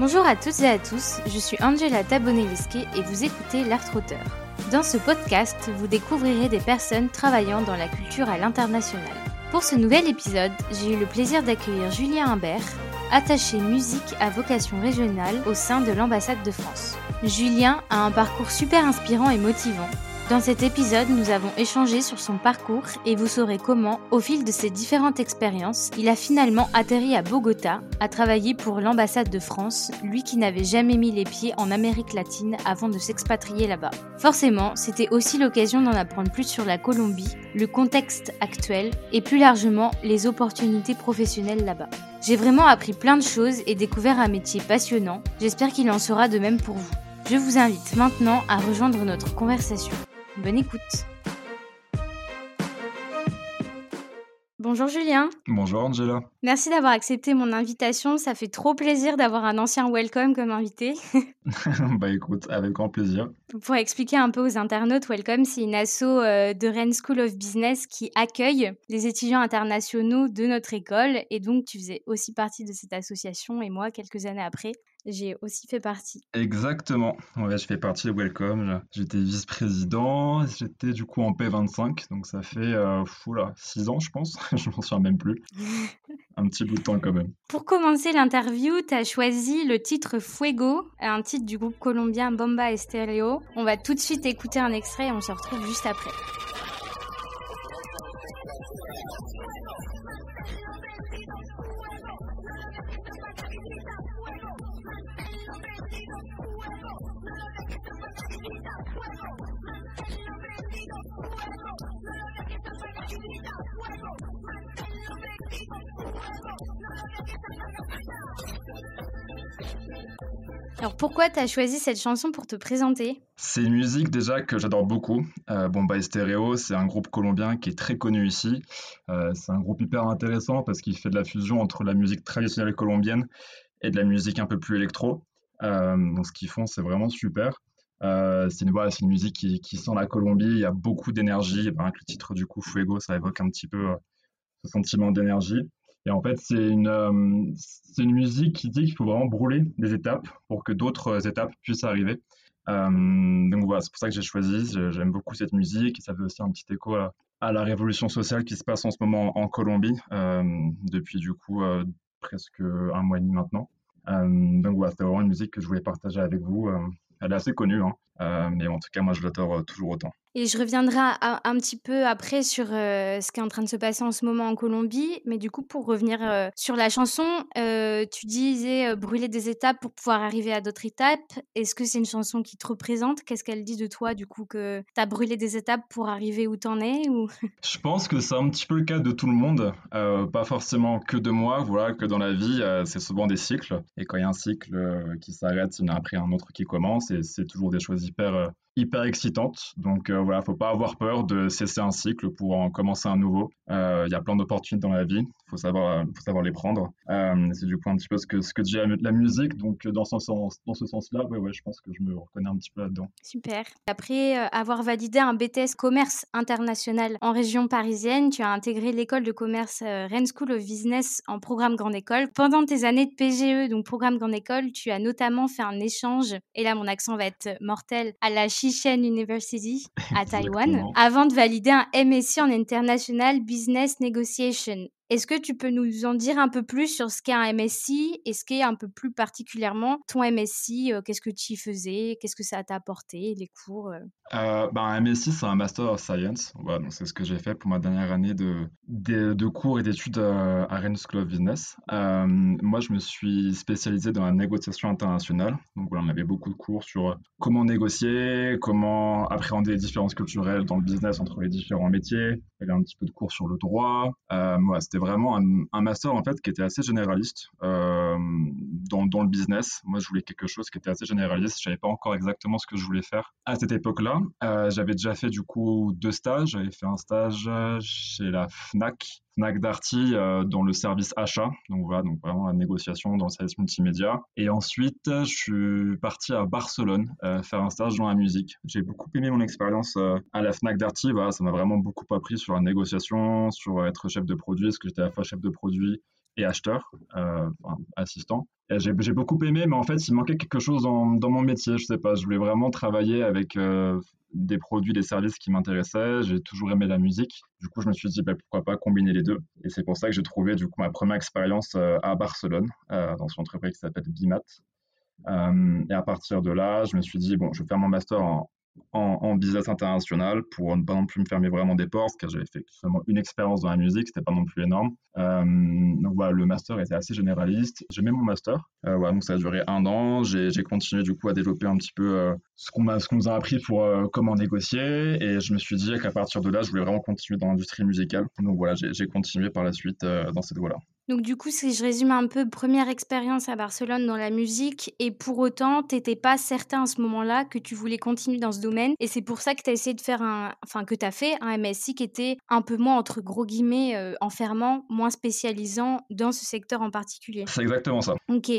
Bonjour à toutes et à tous, je suis Angela Taboneliske et vous écoutez L'Art Auteur. Dans ce podcast, vous découvrirez des personnes travaillant dans la culture à l'international. Pour ce nouvel épisode, j'ai eu le plaisir d'accueillir Julien Imbert, attaché musique à vocation régionale au sein de l'ambassade de France. Julien a un parcours super inspirant et motivant dans cet épisode, nous avons échangé sur son parcours et vous saurez comment, au fil de ses différentes expériences, il a finalement atterri à Bogota, à travailler pour l'ambassade de France, lui qui n'avait jamais mis les pieds en Amérique latine avant de s'expatrier là-bas. Forcément, c'était aussi l'occasion d'en apprendre plus sur la Colombie, le contexte actuel et plus largement les opportunités professionnelles là-bas. J'ai vraiment appris plein de choses et découvert un métier passionnant. J'espère qu'il en sera de même pour vous. Je vous invite maintenant à rejoindre notre conversation. Bonne écoute. Bonjour Julien. Bonjour Angela. Merci d'avoir accepté mon invitation. Ça fait trop plaisir d'avoir un ancien Welcome comme invité. bah écoute, avec grand plaisir. Pour expliquer un peu aux internautes, Welcome, c'est une asso euh, de Rennes School of Business qui accueille les étudiants internationaux de notre école. Et donc, tu faisais aussi partie de cette association et moi, quelques années après, j'ai aussi fait partie. Exactement. Ouais, je fais partie de Welcome. J'étais vice-président. J'étais du coup en P25. Donc ça fait euh, 6 ans, je pense. je m'en souviens même plus. petit bout de temps quand même. Pour commencer l'interview, tu as choisi le titre Fuego, un titre du groupe colombien Bomba Estéreo. On va tout de suite écouter un extrait et on se retrouve juste après. Alors pourquoi tu as choisi cette chanson pour te présenter? C'est une musique déjà que j'adore beaucoup. Euh, Bomba Estéreo, c'est un groupe colombien qui est très connu ici. Euh, c'est un groupe hyper intéressant parce qu'il fait de la fusion entre la musique traditionnelle colombienne et de la musique un peu plus électro. Euh, donc ce qu'ils font, c'est vraiment super. Euh, c'est une, une musique qui, sent la Colombie, il y a beaucoup d'énergie. Ben, le titre du coup, Fuego, ça évoque un petit peu ce sentiment d'énergie. Et en fait, c'est une, euh, une musique qui dit qu'il faut vraiment brûler des étapes pour que d'autres étapes puissent arriver. Euh, donc voilà, c'est pour ça que j'ai choisi. J'aime beaucoup cette musique et ça fait aussi un petit écho à, la révolution sociale qui se passe en ce moment en Colombie euh, depuis du coup presque un mois et demi maintenant. donc voilà, c'était vraiment une musique que je voulais partager avec vous. elle est assez connue, hein, mais en tout cas, moi je l'adore toujours autant. Et je reviendrai un, petit peu après sur euh, ce qui est en train de se passer en ce moment en Colombie. Mais du coup, pour revenir euh, sur la chanson, euh, tu disais brûler des étapes pour pouvoir arriver à d'autres étapes. Est-ce que c'est une chanson qui te représente? Qu'est-ce qu'elle dit de toi, du coup, que tu as brûlé des étapes pour arriver où t'en es ou... Je pense que c'est un petit peu le cas de tout le monde. pas forcément que de moi. Voilà, que dans la vie, c'est souvent des cycles. Et quand il y a un cycle qui s'arrête, il y en a après un autre qui commence. Et c'est toujours des choses hyper hyper excitante. Donc euh, voilà, faut pas avoir peur de cesser un cycle pour en commencer un nouveau. Euh, il y a plein d'opportunités dans la vie, faut savoir, faut savoir les prendre. Euh, c'est du coup un petit peu ce que ce que dit la musique. Donc dans ce sens, dans ce sens-là, ouais, ouais, je pense que je me reconnais un petit peu là-dedans. Super. Après avoir validé un BTS commerce international en région parisienne, tu as intégré l'école de commerce Rennes School of Business en programme grande école. Pendant tes années de PGE, donc programme grande école, tu as notamment fait un échange. Et là, mon accent va être mortel à la Shishen University à Taïwan avant de valider un MSc en International Business Negotiation. Est-ce que tu peux nous en dire un peu plus sur ce qu'est un MSI et ce qu'est un peu plus particulièrement ton MSI euh, Qu'est-ce que tu y faisais Qu'est-ce que ça t'a apporté Les cours euh? Euh, ben, Un MSI, c'est un Master of Science. Voilà, c'est ce que j'ai fait pour ma dernière année de, de, cours et d'études à, Rennes School of Business. moi, je me suis spécialisé dans la négociation internationale. Donc voilà, on avait beaucoup de cours sur comment négocier, comment appréhender les différences culturelles dans le business entre les différents métiers. Il y avait un petit peu de cours sur le droit. Moi, c'était vraiment un, master en fait qui était assez généraliste euh, dans, le business. Moi, je voulais quelque chose qui était assez généraliste. Je savais pas encore exactement ce que je voulais faire à cette époque-là. Euh, j'avais déjà fait du coup deux stages. J'avais fait un stage chez la Fnac Fnac Darty euh, dans le service achat. Donc voilà, donc vraiment la négociation dans le service multimédia. Et ensuite, je suis parti à Barcelone euh, faire un stage dans la musique. J'ai beaucoup aimé mon expérience euh, à la Fnac Darty. Ça m'a vraiment beaucoup appris sur la négociation, sur être chef de produit, parce que j'étais à la fois chef de produit et acheteur, assistant. J'ai beaucoup aimé, mais en fait, il manquait quelque chose dans, mon métier. Je sais pas, je voulais vraiment travailler avec euh, des produits, des services qui m'intéressaient. J'ai toujours aimé la musique. Du coup, je me suis dit, bah, pourquoi pas combiner les deux. Et c'est pour ça que j'ai trouvé du coup ma première expérience euh, à Barcelone, euh, dans une entreprise qui s'appelle Bimat. et à partir de là, je me suis dit, bon, je vais faire mon master en, en, business international pour ne pas non plus me fermer vraiment des portes, car j'avais fait seulement une expérience dans la musique, c'était pas non plus énorme. Euh, donc voilà, le master était assez généraliste. J'aimais mon master, euh, donc ça a duré un an. J'ai continué du coup à développer un petit peu euh, ce qu'on ce qu'on nous a appris pour comment négocier, et je me suis dit qu'à partir de là, je voulais vraiment continuer dans l'industrie musicale. Donc voilà, j'ai continué par la suite dans cette voie-là. Donc du coup, si je résume un peu, première expérience à Barcelone dans la musique, et pour autant, tu n'étais pas certain à ce moment-là que tu voulais continuer dans ce domaine, et c'est pour ça que tu as essayé de faire un, enfin que tu as fait un MSI qui était un peu moins, entre gros guillemets, euh, enfermant, moins spécialisant dans ce secteur en particulier. C'est exactement ça. Ok.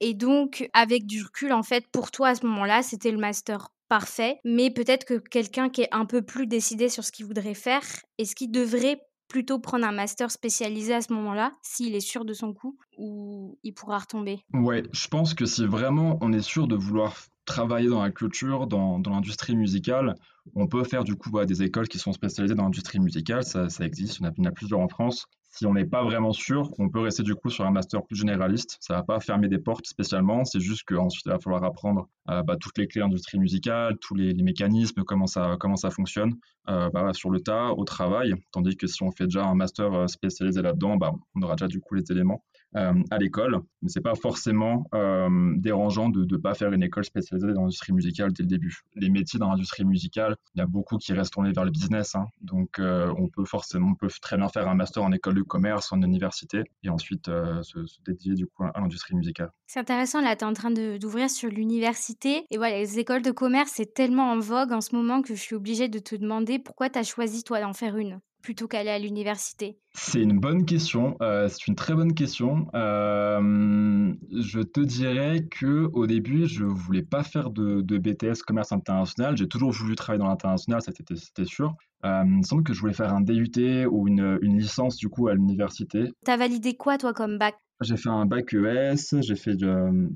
Et donc, avec du recul, en fait, pour toi à ce moment-là, c'était le master parfait, mais peut-être que quelqu'un qui est un peu plus décidé sur ce qu'il voudrait faire et ce qu'il devrait plutôt prendre un master spécialisé à ce moment-là, s'il est sûr de son coup, ou il pourra retomber? Ouais, je pense que si vraiment on est sûr de vouloir travailler dans la culture, dans, l'industrie musicale, on peut faire du coup des écoles qui sont spécialisées dans l'industrie musicale, ça, existe, il y, en a, plusieurs en France. Si on n'est pas vraiment sûr, on peut rester du coup sur un master plus généraliste. Ça va pas fermer des portes spécialement, c'est juste qu'ensuite il va falloir apprendre euh, bah, toutes les clés d'industrie musicale, tous les, mécanismes, comment ça, comment ça fonctionne euh, bah, sur le tas, au travail. Tandis que si on fait déjà un master euh, spécialisé là-dedans, bah, on aura déjà du coup les éléments. Euh, à l'école, mais c'est pas forcément euh, dérangeant de ne pas faire une école spécialisée dans l'industrie musicale dès le début. Les métiers dans l'industrie musicale, il y a beaucoup qui restent tournés vers le business, hein. donc euh, on peut forcément, on peut très bien faire un master en école de commerce, en université, et ensuite se, dédier du coup à l'industrie musicale. C'est intéressant, là, tu es en train d'ouvrir sur l'université, et voilà, les écoles de commerce, c'est tellement en vogue en ce moment que je suis obligée de te demander pourquoi tu as choisi toi d'en faire une plutôt qu'aller à l'université? C'est une bonne question, euh, c'est une très bonne question. Euh, je te dirais que au début, je voulais pas faire de, BTS commerce international. J'ai toujours voulu travailler dans l'international, c'était sûr. Euh, il me semble que je voulais faire un DUT ou une, licence du coup à l'université. T'as validé quoi toi comme bac? J'ai fait un bac ES, j'ai fait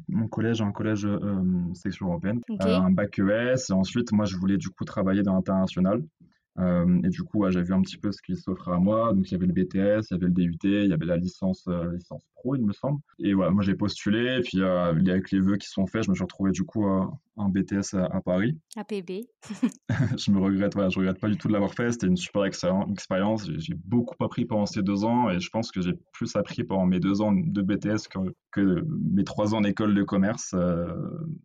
mon collège, un collège section européenne, un bac ES. Et ensuite, moi, je voulais du coup travailler dans l'international. Euh, et du coup, j'ai vu un petit peu ce qui s'offrait à moi. Donc, il y avait le BTS, il y avait le DUT, il y avait la licence, euh, licence pro, il me semble. Et voilà, moi, j'ai postulé. Et puis, euh, avec les vœux qui sont faits, je me suis retrouvé du coup en BTS à, Paris. APB. je me regrette, voilà, je regrette pas du tout de l'avoir fait. C'était une super expérience. J'ai beaucoup appris pendant ces deux ans. Et je pense que j'ai plus appris pendant mes deux ans de BTS que, que mes trois ans d'école de commerce.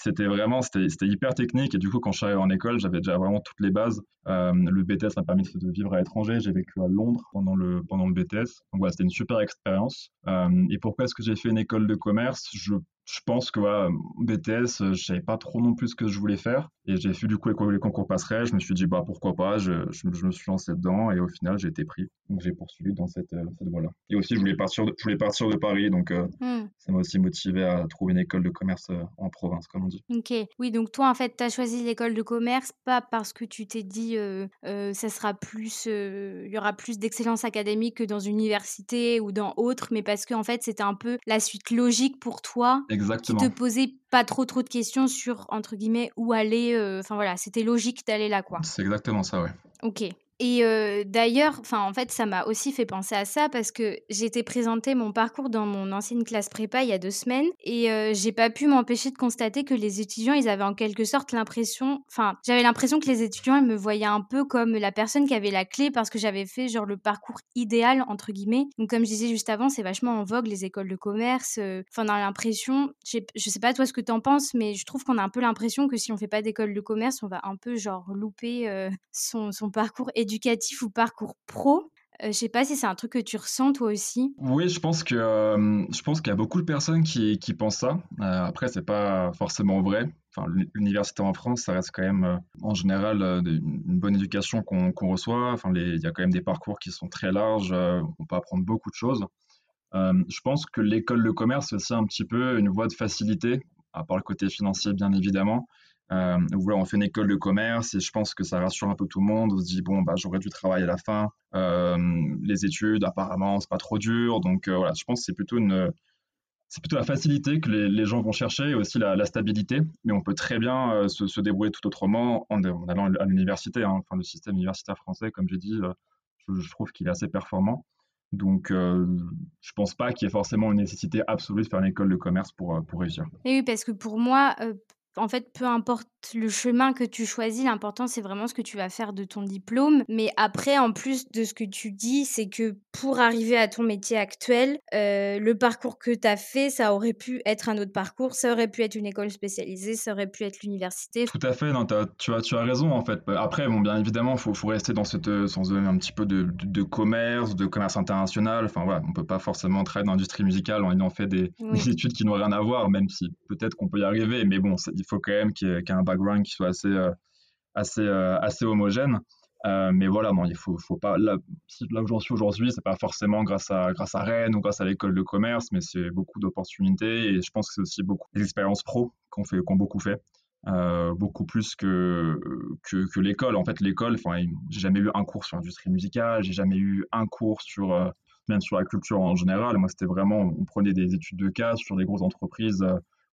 c'était vraiment, c'était hyper technique. Et du coup, quand je suis arrivé en école, j'avais déjà vraiment toutes les bases. le BTS BTS m'a permis de vivre à l'étranger. J'ai vécu à Londres pendant le, pendant le BTS. Donc voilà, c'était une super expérience. Euh, et pourquoi est-ce que j'ai fait une école de commerce? Je je pense que voilà, BTS, euh, je savais pas trop non plus ce que je voulais faire. Et j'ai fait du coup les concours passerelles. Je me suis dit, bah pourquoi pas, je, je, me suis lancé dedans et au final, j'ai été pris. Donc j'ai poursuivi dans cette, euh, cette voie-là. Et aussi, je voulais partir de, je voulais partir de Paris, donc euh, hmm. ça m'a aussi motivé à trouver une école de commerce en province, comme on dit. Ok, oui, donc toi, en fait, tu as choisi l'école de commerce pas parce que tu t'es dit, ça sera plus, il y aura plus d'excellence académique que dans une université ou dans autre, mais parce que en fait, c'était un peu la suite logique pour toi. Exactement. Qui te posait pas trop trop de questions sur entre guillemets où aller. Euh, enfin voilà, c'était logique d'aller là quoi. C'est exactement ça, ouais. Ok. Et d'ailleurs, en fait, ça m'a aussi fait penser à ça parce que j'ai été présenter mon parcours dans mon ancienne classe prépa il y a deux semaines et j'ai pas pu m'empêcher de constater que les étudiants, ils avaient en quelque sorte l'impression, enfin j'avais l'impression que les étudiants, ils me voyaient un peu comme la personne qui avait la clé parce que j'avais fait genre le parcours idéal entre guillemets. Donc comme je disais juste avant, c'est vachement en vogue les écoles de commerce. Enfin on a l'impression, je sais pas toi ce que t'en penses, mais je trouve qu'on a un peu l'impression que si on fait pas d'école de commerce, on va un peu genre louper son, son parcours éducatif ou parcours pro. Euh, je sais pas si c'est un truc que tu ressens toi aussi. Oui, je pense que euh, je pense qu'il y a beaucoup de personnes qui, pensent ça. Euh, après, c'est pas forcément vrai. Enfin, l'université en France, ça reste quand même en général une bonne éducation qu'on reçoit. Enfin, il y a quand même des parcours qui sont très larges. on peut apprendre beaucoup de choses. je pense que l'école de commerce, c'est aussi un petit peu une voie de facilité, à part le côté financier, bien évidemment. Euh, on fait une école de commerce et je pense que ça rassure un peu tout le monde. On se dit, bon, bah, j'aurai du travail à la fin. Euh, les études, apparemment, c'est pas trop dur. Donc euh, voilà, je pense que c'est plutôt une, c'est plutôt la facilité que les, gens vont chercher et aussi la, stabilité. Mais on peut très bien euh, se, débrouiller tout autrement en, allant à l'université. Hein. Enfin, le système universitaire français, comme j'ai dit, je, trouve qu'il est assez performant. Donc, euh, je pense pas qu'il y ait forcément une nécessité absolue de faire une école de commerce pour, pour réussir. oui, parce que pour moi, en fait, peu importe le chemin que tu choisis, l'important c'est vraiment ce que tu vas faire de ton diplôme. Mais après, en plus de ce que tu dis, c'est que pour arriver à ton métier actuel, euh, le parcours que tu as fait, ça aurait pu être un autre parcours, ça aurait pu être une école spécialisée, ça aurait pu être l'université. Tout à fait, non, tu, as, tu as raison en fait. Après, bon, bien évidemment, il faut, rester dans cette zone un petit peu de, commerce, de commerce international. Enfin voilà, on peut pas forcément travailler dans l'industrie musicale en ayant fait des, études qui n'ont rien à voir, même si peut-être qu'on peut y arriver. Mais bon, il faut quand même qu'il y, ait un background qui soit assez, euh, assez, euh, assez homogène. Euh, mais voilà, non, il faut, faut pas. Là, là où j'en suis aujourd'hui, c'est pas forcément grâce à, grâce à Rennes ou grâce à l'école de commerce, mais c'est beaucoup d'opportunités et je pense que c'est aussi beaucoup d'expériences pro qu'on fait, beaucoup fait. beaucoup plus que, que, l'école. En fait, l'école, j'ai jamais eu un cours sur l'industrie musicale, j'ai jamais eu un cours sur, même sur la culture en général. Moi, c'était vraiment, on prenait des études de cas sur des grosses entreprises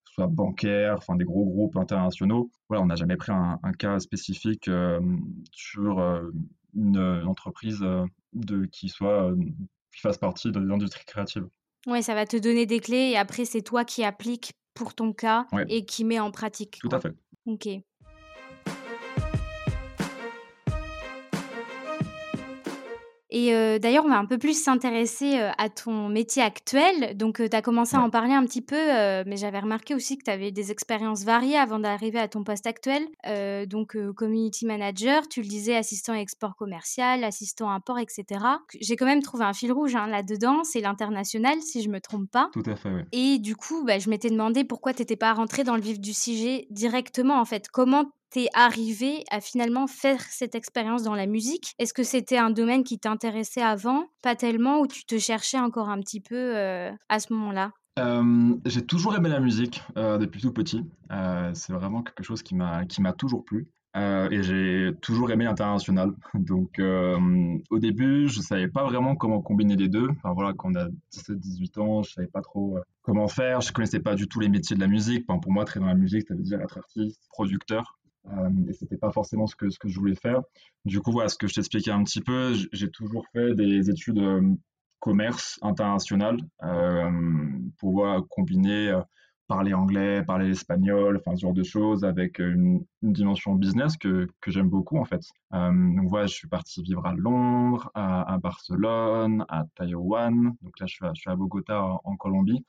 soit bancaire, enfin des gros groupes internationaux. Voilà, on n'a jamais pris un, cas spécifique euh, sur euh, une, entreprise euh, de, qui soit qui fasse partie de l'industrie créative. Oui, ça va te donner des clés et après c'est toi qui appliques pour ton cas et qui met en pratique. Tout à fait. Ok. Et euh, d'ailleurs, on va un peu plus s'intéresser euh, à ton métier actuel. Donc, euh, tu as commencé à en parler un petit peu, mais j'avais remarqué aussi que tu avais des expériences variées avant d'arriver à ton poste actuel. donc, community manager, tu le disais, assistant export commercial, assistant import, etc. J'ai quand même trouvé un fil rouge hein, là-dedans, c'est l'international, si je me trompe pas. Tout à fait, oui. Et du coup, bah, je m'étais demandé pourquoi tu n'étais pas rentré dans le vif du sujet directement, en fait. Comment t'es arrivé à finalement faire cette expérience dans la musique? Est-ce que c'était un domaine qui t'intéressait avant Pas tellement, ou tu te cherchais encore un petit peu euh, à ce moment-là? J'ai toujours aimé la musique euh, depuis tout petit. Euh, c'est vraiment quelque chose qui m'a toujours plu. et j'ai toujours aimé l'international. Donc au début, je savais pas vraiment comment combiner les deux. Enfin voilà, quand on a 17-18 ans, je savais pas trop comment faire. Je connaissais pas du tout les métiers de la musique. pour moi, très dans la musique, ça veut dire être artiste, producteur. Euh, et c'était pas forcément ce que, ce que je voulais faire. Du coup, voilà, ce que je t'expliquais un petit peu, j'ai toujours fait des études euh, commerce international euh, pour voir combiner parler anglais, parler espagnol, enfin ce genre de choses avec une, dimension business que, que j'aime beaucoup en fait. donc voilà, je suis parti vivre à Londres, à, Barcelone, à Taïwan. Donc là, je suis à, je suis à Bogota en, en Colombie.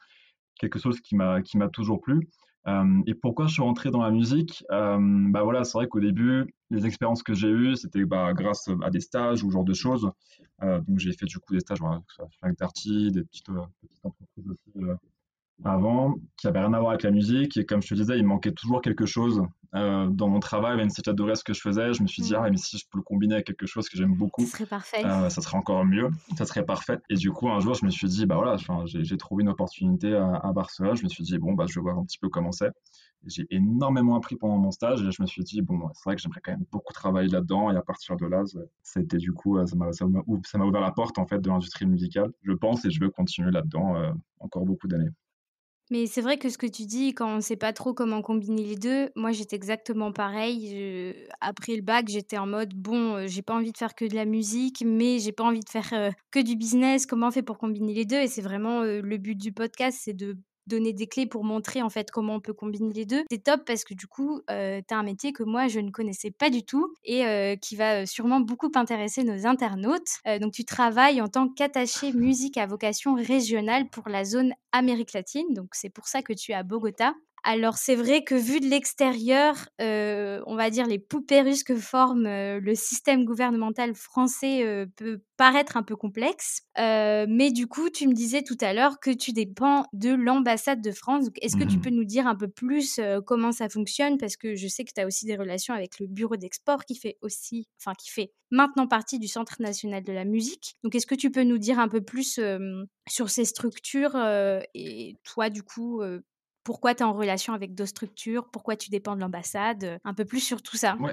Quelque chose qui m'a qui m'a toujours plu. Euh, et pourquoi je suis rentré dans la musique? Euh, Bah voilà, c'est vrai qu'au début, les expériences que j'ai eues, c'était bah, grâce à des stages ou ce genre de choses. Euh, donc j'ai fait du coup des stages, voilà, que ce soit Frank Darty, des petites entreprises aussi avant, qui n'avait rien à voir avec la musique. Et comme je te disais, il manquait toujours quelque chose euh, dans mon travail, même si j'adorais ce que je faisais. Je me suis dit, mm. ah, mais si je peux le combiner avec quelque chose que j'aime beaucoup, ça serait parfait. Euh, ça serait encore mieux, ça serait parfait. Et du coup, un jour, je me suis dit, bah voilà, j'ai trouvé une opportunité à, Barcelone. Je me suis dit, bon, bah, je vais voir un petit peu comment c'est. J'ai énormément appris pendant mon stage et je me suis dit, bon, c'est vrai que j'aimerais quand même beaucoup travailler là-dedans. Et à partir de là, c'était du coup, euh, ça m'a ouvert la porte en fait de l'industrie musicale, je pense, et je veux continuer là-dedans encore beaucoup d'années. Mais c'est vrai que ce que tu dis, quand on ne sait pas trop comment combiner les deux, moi j'étais exactement pareil. après le bac, j'étais en mode bon, euh, j'ai pas envie de faire que de la musique, mais j'ai pas envie de faire euh, que du business. Comment on fait pour combiner les deux? Et c'est vraiment euh, le but du podcast, c'est de donner des clés pour montrer en fait comment on peut combiner les deux. C'est top parce que du coup, euh, tu as un métier que moi je ne connaissais pas du tout et euh, qui va sûrement beaucoup intéresser nos internautes. Euh, donc tu travailles en tant qu'attaché musique à vocation régionale pour la zone Amérique latine. Donc c'est pour ça que tu es à Bogota. Alors c'est vrai que vu de l'extérieur, euh, on va dire les poupées russes que forme euh, le système gouvernemental français euh, peut paraître un peu complexe. mais du coup, tu me disais tout à l'heure que tu dépends de l'ambassade de France. Est-ce que tu mmh peux nous dire un peu plus comment ça fonctionne? Parce que je sais que tu as aussi des relations avec le bureau d'export qui fait aussi, enfin qui fait maintenant partie du Centre national de la musique. Donc est-ce que tu peux nous dire un peu plus sur ces structures et toi du coup pourquoi tu es en relation avec d'autres structures, pourquoi tu dépends de l'ambassade, euh, un peu plus sur tout ça. Oui,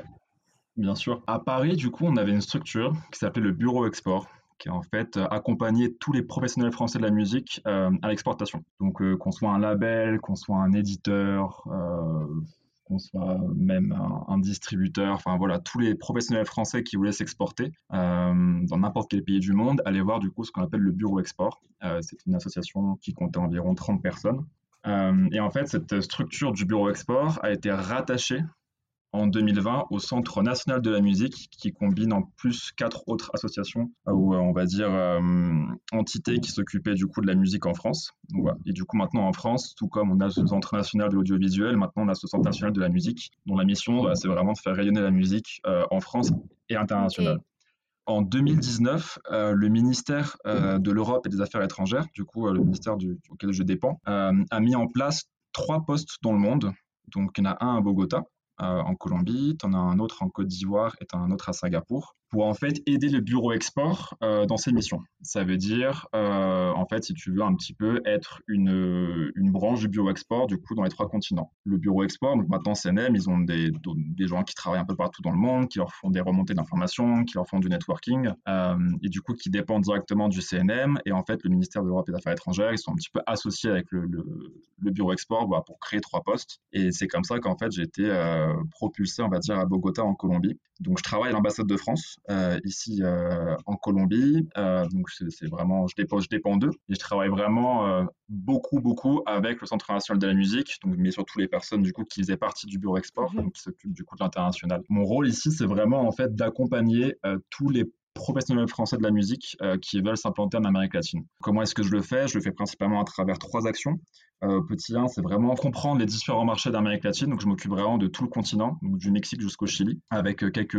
bien sûr. À Paris, du coup, on avait une structure qui s'appelait le Bureau Export, qui en fait accompagner tous les professionnels français de la musique à l'exportation. Donc qu'on soit un label, qu'on soit un éditeur, qu'on soit même un, distributeur, enfin voilà, tous les professionnels français qui voulaient s'exporter euh, dans n'importe quel pays du monde, allaient voir du coup ce qu'on appelle le Bureau Export. Euh, c'est une association qui comptait environ 30 personnes. Euh, et en fait, cette structure du Bureau Export a été rattachée en 2020 au Centre national de la musique qui combine en plus quatre autres associations euh, ou euh, on va dire euh, entités qui s'occupaient du coup de la musique en France. Et du coup maintenant en France, tout comme on a ce Centre national de l'audiovisuel, maintenant on a ce Centre national de la musique dont la mission bah, c'est vraiment de faire rayonner la musique en France et internationale. En 2019, le ministère de l'Europe et des Affaires étrangères, du coup le ministère auquel je dépends, a mis en place trois postes dans le monde. Donc il y en a un à Bogota, en Colombie, tu en as un autre en Côte d'Ivoire et tu en as un autre à Singapour pour en fait aider le bureau export euh, dans ses missions. Ça veut dire, euh, en fait, si tu veux un petit peu être une, une branche du bureau export, du coup, dans les trois continents. Le bureau export, donc maintenant CNM, ils ont des, des gens qui travaillent un peu partout dans le monde, qui leur font des remontées d'informations, qui leur font du networking, euh, et du coup, qui dépendent directement du CNM. Et en fait, le ministère de l'Europe et des Affaires étrangères, ils sont un petit peu associés avec le, bureau export voilà, pour créer trois postes. Et c'est comme ça qu'en fait, j'ai été propulsé, on va dire, à Bogota, en Colombie. Donc, je travaille à l'ambassade de France euh, ici euh, en Colombie. Euh, donc, c'est vraiment, je dépends, je dépends d'eux. Et je travaille vraiment beaucoup, beaucoup avec le Centre national de la musique, donc, mais surtout les personnes du coup qui faisaient partie du bureau export, mhm. donc, qui s'occupent du coup de l'international. Mon rôle ici, c'est vraiment en fait d'accompagner tous les professionnels français de la musique qui veulent s'implanter en Amérique latine. Comment est-ce que je le fais? Je le fais principalement à travers trois actions. Euh, petit 1, c'est vraiment comprendre les différents marchés d'Amérique latine. Donc, je m'occupe vraiment de tout le continent, donc du Mexique jusqu'au Chili, avec euh, quelques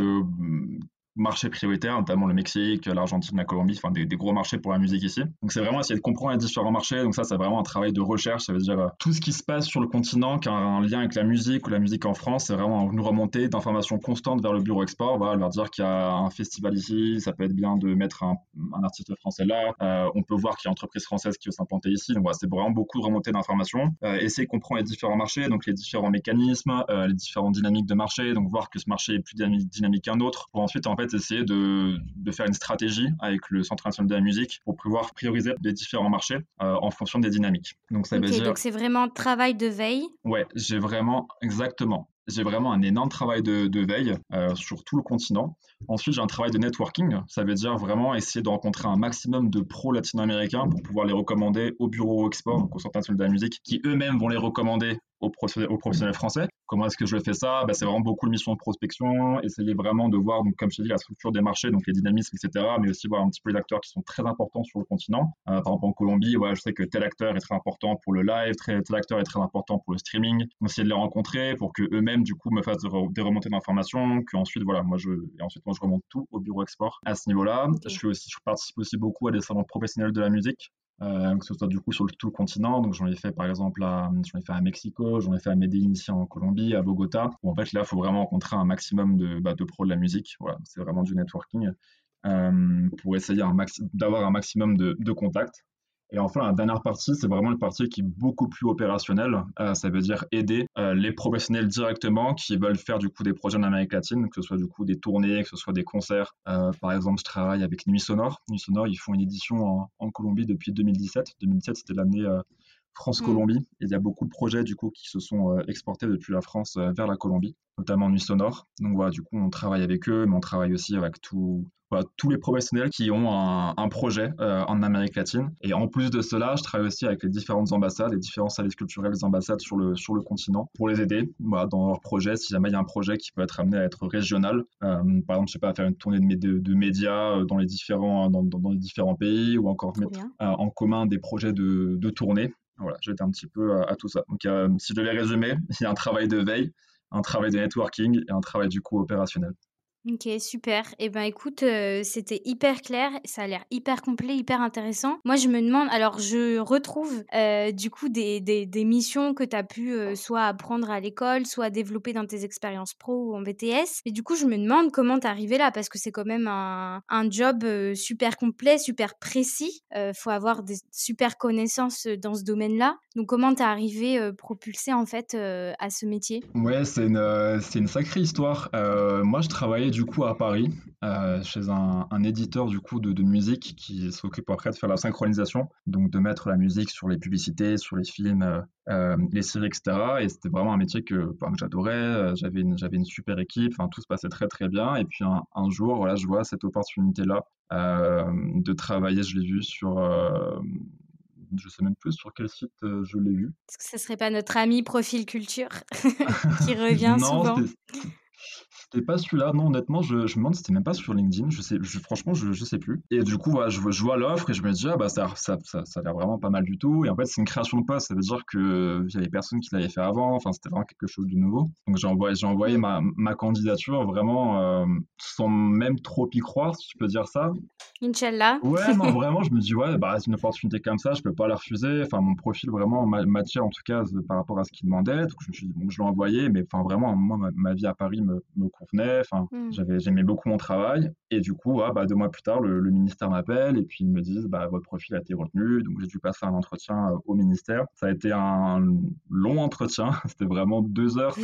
marchés prioritaires, notamment le Mexique, l'Argentine, la Colombie, enfin des, gros marchés pour la musique ici. Donc c'est vraiment essayer de comprendre les différents marchés. Donc ça, c'est vraiment un travail de recherche. Ça veut dire euh, tout ce qui se passe sur le continent qui a un lien avec la musique ou la musique en France, c'est vraiment nous remonter d'informations constantes vers le bureau export. Voilà, leur dire qu'il y a un festival ici, ça peut être bien de mettre un, artiste français là. Euh, on peut voir qu'il y a une entreprise française qui veut s'implanter ici. Donc voilà, c'est vraiment beaucoup de remontées d'informations. Euh, essayer de comprendre les différents marchés, donc les différents mécanismes, les différentes dynamiques de marché. Donc voir que ce marché est plus dynamique qu'un autre pour ensuite en fait essayer de de, faire une stratégie avec le Centre national de la musique pour pouvoir prioriser les différents marchés euh, en fonction des dynamiques. Donc ça veut dire... Donc c'est vraiment travail de veille. Ouais, j'ai vraiment exactement. J'ai vraiment un énorme travail de, veille euh, sur tout le continent. Ensuite, j'ai un travail de networking. Ça veut dire vraiment essayer de rencontrer un maximum de pros latino-américains pour pouvoir les recommander au bureau export, donc au Centre national de la musique, qui eux-mêmes vont les recommander aux professionnels, français. Comment est-ce que je fais ça? Bah, C'est vraiment beaucoup de missions de prospection, essayer vraiment de voir, donc, comme je t'ai dit, la structure des marchés, donc les dynamismes, etc., mais aussi voir un petit peu les acteurs qui sont très importants sur le continent. Euh, par exemple, en Colombie, je sais que tel acteur est très important pour le live, tel acteur est très important pour le streaming. Essayer de les rencontrer pour du coup, me fassent des remontées d'informations, qu'ensuite, voilà, moi, je, et ensuite, moi, je remonte tout au bureau export à ce niveau-là. Je, suis aussi, je participe aussi beaucoup à des salons professionnels de la musique. Euh, que ce soit du coup sur tout le continent. Donc j'en ai fait par exemple à, j'en ai fait à Mexico, j'en ai fait à Medellin ici en Colombie, à Bogota. en fait là, il faut vraiment rencontrer un maximum de, bah, de pros de la musique. Voilà, c'est vraiment du networking euh, pour essayer d'avoir un maximum de, de contacts. Et enfin, la dernière partie, c'est vraiment une partie qui est beaucoup plus opérationnelle. Euh, ça veut dire aider euh, les professionnels directement qui veulent faire du coup des projets en Amérique latine, que ce soit du coup des tournées, que ce soit des concerts. Euh, par exemple, je travaille avec Nuit Sonore. Nuit Sonore, ils font une édition en, Colombie depuis 2017. 2017, c'était l'année France-Colombie. Mm. il y a beaucoup de projets du coup qui se sont exportés depuis la France vers la Colombie, notamment Nuit Sonore. Donc voilà, du coup, on travaille avec eux, mais on travaille aussi avec tout, tous les professionnels qui ont un, projet euh, en Amérique latine. Et en plus de cela, je travaille aussi avec les différentes ambassades, les différents services culturels des ambassades sur le, sur le continent pour les aider dans leur projet. Si jamais il y a un projet qui peut être amené à être régional, euh, par exemple, je sais pas, faire une tournée de, de, médias euh, dans les, différents, dans, dans, les différents pays ou encore mettre en commun des projets de, de tournée. Voilà, j'étais un petit peu à, tout ça. Donc, si je devais résumer, il y a un travail de veille, un travail de networking et un travail du coup opérationnel. Ok, super. Eh ben écoute, euh, c'était hyper clair, ça a l'air hyper complet, hyper intéressant. Moi, je me demande, alors je retrouve euh, du coup des, des, missions que tu as pu euh, soit apprendre à l'école, soit développer dans tes expériences pro ou en BTS. Et du coup, je me demande comment t'es arrivé là, parce que c'est quand même un, un job super complet, super précis. faut avoir des super connaissances dans ce domaine-là. Donc, comment t'es arrivé propulsé en fait à ce métier? Ouais, c'est une, une sacrée histoire. moi, je travaillais du coup à Paris, euh, chez un, éditeur du coup de, musique qui s'occupe après de faire la synchronisation, donc de mettre la musique sur les publicités, sur les films, euh, les séries, etc. Et c'était vraiment un métier que, que j'adorais. J'avais une, j'avais une super équipe, enfin tout se passait très très bien. Et puis un, un jour, voilà, je vois cette opportunité-là de travailler. Je l'ai vu sur je sais même plus sur quel site je l'ai vu. Est-ce que ce serait pas notre ami Profil Culture qui revient souvent? C'était pas celui-là, non, honnêtement, je, je me demande c'était même pas sur LinkedIn, je sais, je, franchement, je, je sais plus. Et du coup, voilà, je, je vois l'offre et je me dis, ah bah ça, ça, ça, ça a l'air vraiment pas mal du tout. Et en fait, c'est une création de poste, ça veut dire qu'il y avait personne qui l'avait fait avant, enfin, c'était vraiment quelque chose de nouveau. Donc, j'ai envoyé, j'ai envoyé ma, ma candidature vraiment euh, sans même trop y croire, si tu peux dire ça. Inch'Allah. Ouais, non, vraiment, je me dis, ouais, bah, c'est une opportunité comme ça, je peux pas la refuser. Enfin, mon profil vraiment m'attire en tout cas par rapport à ce qu'il demandait. Donc, je me suis dit, bon, je l'ai envoyé, mais enfin, vraiment, moi, ma, vie à Paris me, me convenait. Enfin, j'avais, j'aimais beaucoup mon travail. Et du coup, bah, deux mois plus tard, le, ministère m'appelle et puis ils me disent, bah, votre profil a été retenu. Donc, j'ai dû passer un entretien euh, au ministère. Ça a été un long entretien. C'était vraiment deux heures.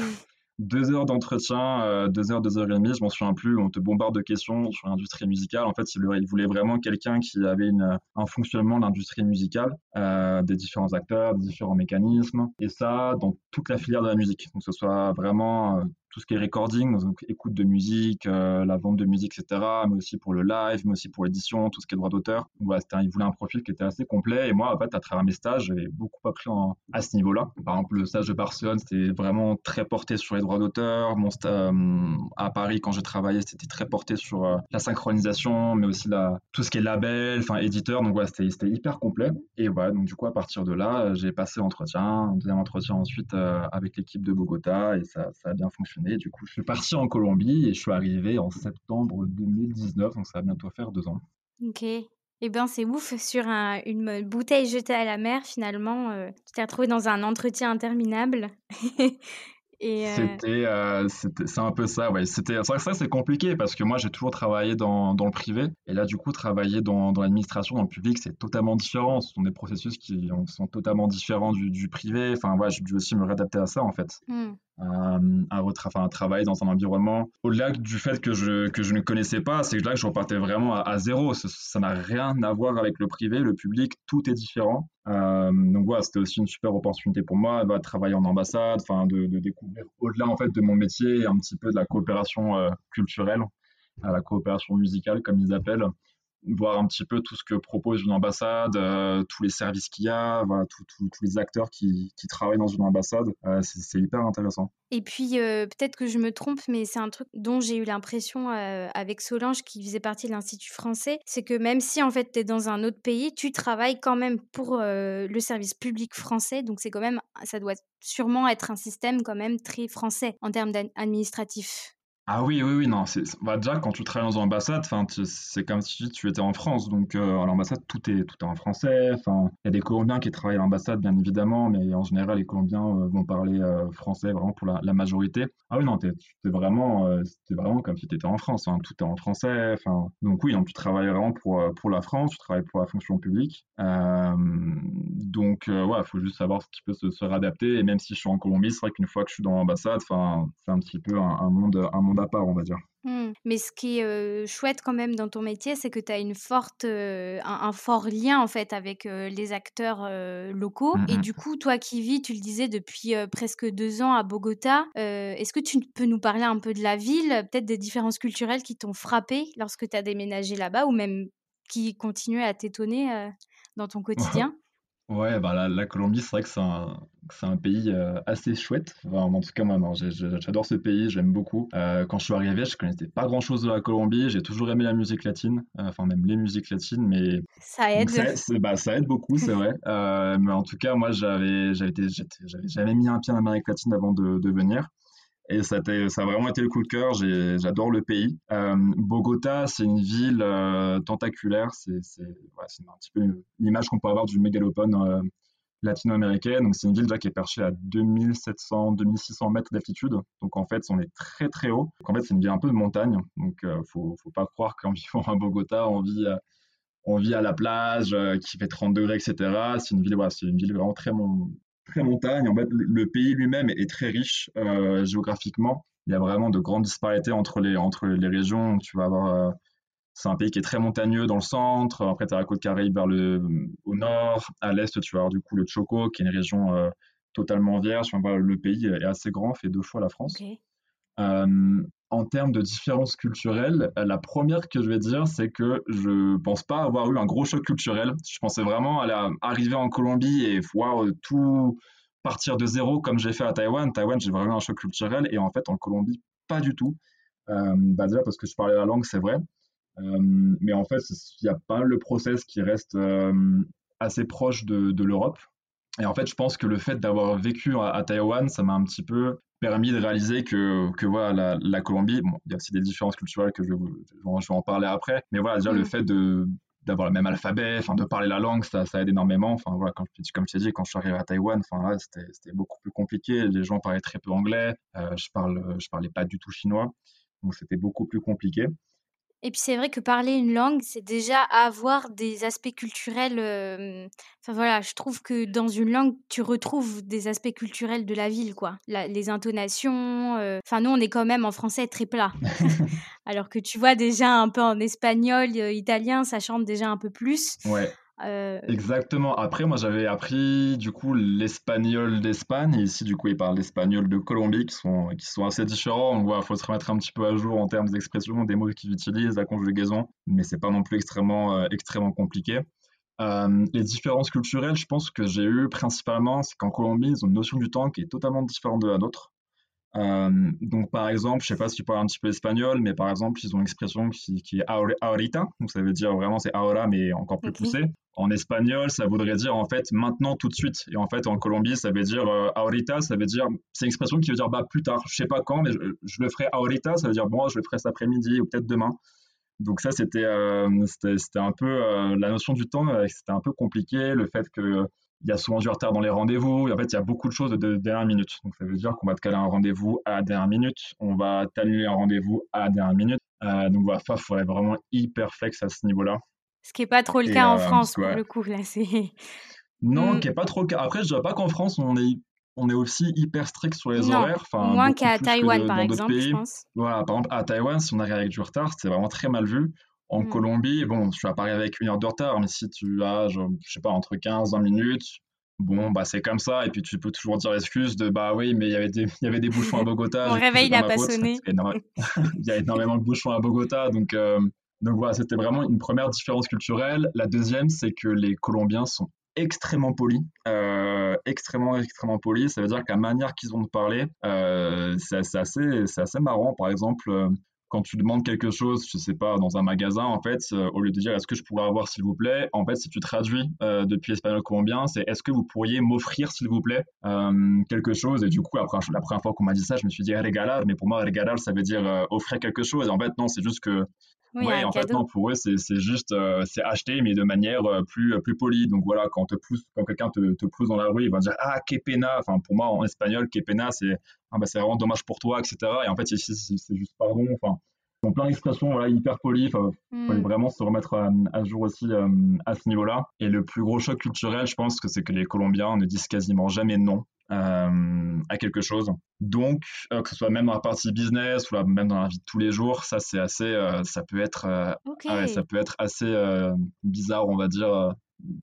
Deux heures d'entretien, euh, deux heures, deux heures et demie, je m'en souviens plus, on te bombarde de questions sur l'industrie musicale. En fait, il, voulait vraiment quelqu'un qui avait une, un fonctionnement de l'industrie musicale, euh, des différents acteurs, des différents mécanismes, et ça dans toute la filière de la musique. Donc, que ce soit vraiment euh, tout ce qui est recording, donc écoute de musique, euh, la vente de musique, etc., mais aussi pour le live, mais aussi pour l'édition, tout ce qui est droit d'auteur. Voilà, il voulait un profil qui était assez complet. Et moi, en fait, à travers mes stages, j'avais beaucoup appris à ce niveau-là. Par exemple, le stage de Barcelone, c'était vraiment très porté sur les droits d'auteur. Euh, à Paris, quand j'ai travaillé, c'était très porté sur euh, la synchronisation, mais aussi tout ce qui est label, enfin éditeur. Donc voilà, c'était hyper complet. Et voilà, donc du coup, à partir de là, j'ai passé l'entretien, un deuxième entretien ensuite avec l'équipe de Bogota, et ça a bien fonctionné. Du coup, je suis parti en Colombie et je suis arrivé en septembre 2019, donc ça va bientôt faire deux ans. Ok. Eh bien, c'est ouf. Sur une bouteille jetée à la mer, finalement, euh, tu t'es retrouvé dans un entretien interminable. Euh, c'était, euh, c'était, c'est un peu ça, ouais. C'était, c'est ça, c'est compliqué parce que moi, j'ai toujours travaillé dans, dans, le privé. Et là, du coup, travailler dans, dans l'administration, dans le public, c'est totalement différent. Ce sont des processus qui sont totalement différents du, du privé. Enfin, ouais, j'ai dû aussi me réadapter à ça, en fait. Mmh. Euh, à, enfin, à travailler dans un environnement. Au-delà du fait que je, que je ne connaissais pas, c'est là que je repartais vraiment à, zéro. Ça n'a rien à voir avec le privé, le public, tout est différent. Euh, donc voilà, c'était aussi une super opportunité pour moi de travailler en ambassade, de, de, découvrir au-delà en fait de mon métier un petit peu de la coopération euh, culturelle, la coopération musicale comme ils appellent voir un petit peu tout ce que propose une ambassade, euh, tous les services qu'il y a, tous les acteurs qui, qui, travaillent dans une ambassade. Euh, c'est hyper intéressant. Et puis, euh, peut-être que je me trompe, mais c'est un truc dont j'ai eu l'impression avec Solange, qui faisait partie de l'Institut français, c'est que même si en fait tu es dans un autre pays, tu travailles quand même pour le service public français. Donc, c'est quand même, ça doit sûrement être un système quand même très français en termes administratifs. Ah oui, oui, oui, non. C'est, bah, déjà, quand tu travailles dans une ambassade, c'est comme si tu étais en France. Donc, euh, à l'ambassade, tout est, tout est en français. Il y a des Colombiens qui travaillent à l'ambassade, bien évidemment, mais en général, les Colombiens euh, vont parler euh, français vraiment pour la, majorité. Ah oui, non, t'es, vraiment, c'est vraiment comme si tu étais en France. Hein. Tout est en français. Donc oui, donc, tu travailles vraiment pour, pour la France, tu travailles pour la fonction publique. donc, ouais, il faut juste savoir ce qui peut se, se réadapter. Et même si je suis en Colombie, c'est vrai qu'une fois que je suis dans l'ambassade, c'est un petit peu un monde, un monde à part, on va dire. Mmh. Mais ce qui est chouette quand même dans ton métier, c'est que tu as une forte, un, fort lien en fait avec les acteurs locaux. Mmh, Et mmh. du coup, toi qui vis, tu le disais, depuis presque deux ans à Bogota, est-ce que tu peux nous parler un peu de la ville, peut-être des différences culturelles qui t'ont frappé lorsque tu as déménagé là-bas ou même qui continuent à t'étonner dans ton quotidien? Ouais, bah la, Colombie, c'est vrai que c'est un, un pays euh, assez chouette. en tout cas, moi, j'adore ce pays, j'aime beaucoup. Euh, quand je suis arrivé, je connaissais pas grand-chose de la Colombie. J'ai toujours aimé la musique latine, euh, enfin même les musiques latines, mais ça aide. bah, ça aide beaucoup, c'est vrai. mais en tout cas, moi, j'avais, j'avais, j'avais jamais mis un pied en Amérique latine avant de, de venir. Et ça, a vraiment été le coup de cœur. J'adore le pays. Euh, Bogota, c'est une ville euh, tentaculaire. C'est un petit peu l'image qu'on peut avoir du mégalopone euh, latino-américain. Donc, c'est une ville qui est perchée à 2700, 2600 mètres d'altitude. Donc, en fait, on est très, très haut. En fait, c'est une ville un peu de montagne. Donc, il ne faut, pas croire qu'en vivant à Bogota, on vit, à la plage, qui fait 30 degrés, etc. C'est une ville, une ville vraiment très, très montagne. En fait, le pays lui-même est très riche euh, géographiquement. il y a vraiment de grandes disparités entre les, entre les régions. Tu vas avoir c'est un pays qui est très montagneux dans le centre. Après, tu as la côte Caraïbe vers le, au nord. À l'est, tu vas avoir du coup le Choco, qui est une région euh, totalement vierge. le pays est assez grand, fait deux fois la France. Euh, en termes de différences culturelles, la première que je vais dire, c'est que je pense pas avoir eu un gros choc culturel. Je pensais vraiment à arriver en Colombie et voir tout partir de zéro comme j'ai fait à Taïwan. Taïwan, j'ai vraiment un choc culturel et en fait en Colombie, pas du tout. Euh, bah déjà parce que je parlais la langue, c'est vrai. Euh, mais en fait, il y a pas le process qui reste euh, assez proche de, l'Europe. Et en fait, je pense que le fait d'avoir vécu à, Taïwan, ça m'a un petit peu permis de réaliser que, que voilà, la, Colombie, bon, il y a aussi des différences culturelles que je, je vais en parler après, mais voilà, déjà le mm. fait de d'avoir le même alphabet, enfin de parler la langue, ça, ça aide énormément. Enfin voilà, comme, comme je t'ai dit, quand je suis arrivé à Taïwan, enfin là, c'était beaucoup plus compliqué. Les gens parlaient très peu anglais, euh, je parle, je parlais pas du tout chinois, donc c'était beaucoup plus compliqué. Et puis c'est vrai que parler une langue, c'est déjà avoir des aspects culturels. Enfin voilà, je trouve que dans une langue, tu retrouves des aspects culturels de la ville, quoi. les intonations. Enfin, nous, on est quand même en français très plat. Alors que tu vois déjà un peu en espagnol, italien, ça chante déjà un peu plus. Ouais. Euh, Exactement. Après, moi, j'avais appris du coup l'espagnol d'Espagne. Et ici, du coup, ils parlent l'espagnol de Colombie, qui sont, qui sont assez différents. Donc, voilà, il faut se remettre un petit peu à jour en termes d'expression, des mots qu'ils utilisent, la conjugaison. Mais c'est pas non plus extrêmement, euh, extrêmement compliqué. Euh, les différences culturelles, je pense que j'ai eu principalement, c'est qu'en Colombie, ils ont une notion du temps qui est totalement différente de la nôtre. Euh, donc, par exemple, je sais pas si tu parles un petit peu espagnol, mais par exemple, ils ont une expression qui, qui est ahorita, donc ça veut dire vraiment c'est ahora, mais encore plus poussé. En espagnol, ça voudrait dire en fait maintenant, tout de suite. Et en fait, en Colombie, ça veut dire euh, ahorita, ça veut dire, c'est une expression qui veut dire bah plus tard, je sais pas quand, mais je, le ferai ahorita, ça veut dire bon, je le ferai cet après-midi ou peut-être demain. Donc ça, c'était euh, c'était un peu la notion du temps, c'était un peu compliqué, le fait que il y a souvent du retard dans les rendez-vous. En fait, il y a beaucoup de choses de, dernière minute. Donc, ça veut dire qu'on va te caler un rendez-vous à la dernière minute. On va t'annuler un rendez-vous à la dernière minute. Euh, donc, voilà, il faudrait vraiment hyper flex à ce niveau-là. Ce qui n'est pas trop le cas en euh, France, pour le coup. Là, non, mm. qui n'est pas trop le cas. Après, je ne dirais pas qu'en France, on est, on est aussi hyper strict sur les horaires. Enfin, moins qu'à Taïwan, par exemple, je pense. Voilà, par exemple, à Taïwan, si on arrive avec du retard, c'est vraiment très mal vu. En mm. Colombie, bon, je suis à Paris avec une heure de retard, mais si tu as, je sais pas, entre 15 et 20 minutes, bon, bah c'est comme ça. Et puis tu peux toujours dire l'excuse de bah oui, mais il y avait des, il y avait des bouchons à Bogota. Mon réveil n'a pas sonné. il y a énormément de bouchons à Bogota, donc. Euh, donc voilà, c'était vraiment une première différence culturelle. La deuxième, c'est que les Colombiens sont extrêmement polis, euh, extrêmement extrêmement polis. Ça veut dire que la manière qu'ils ont de parler, euh, c'est assez, c'est assez marrant. Par exemple, quand tu demandes quelque chose, je sais pas, dans un magasin, en fait, euh, au lieu de dire est-ce que je pourrais avoir s'il vous plaît, en fait, si tu traduis euh, depuis espagnol colombien, c'est est-ce que vous pourriez m'offrir s'il vous plaît euh, quelque chose? Et du coup, après la première fois qu'on m'a dit ça, je me suis dit regalar, mais pour moi regalar, ça veut dire offrir quelque chose. Et en fait, non, c'est juste que oui, en fait, non, pour eux, c'est juste, c'est acheter, mais de manière plus, plus polie. Donc voilà, quand, te pousse, quand quelqu'un te, te pousse dans la rue, il va dire Ah, que pena. Enfin, pour moi, en espagnol, que pena, c'est ah, bah, vraiment dommage pour toi, etc. Et en fait, c'est juste pardon. Enfin, ont plein d'expressions voilà, hyper polies. Il mm. fallait vraiment se remettre à, jour aussi à ce niveau-là. Et le plus gros choc culturel, je pense que c'est que les Colombiens ne disent quasiment jamais non. À quelque chose. Donc, euh, que ce soit même dans la partie business ou même dans la vie de tous les jours, ça c'est assez, euh, ça peut être, euh, ah ça peut être assez bizarre, on va dire.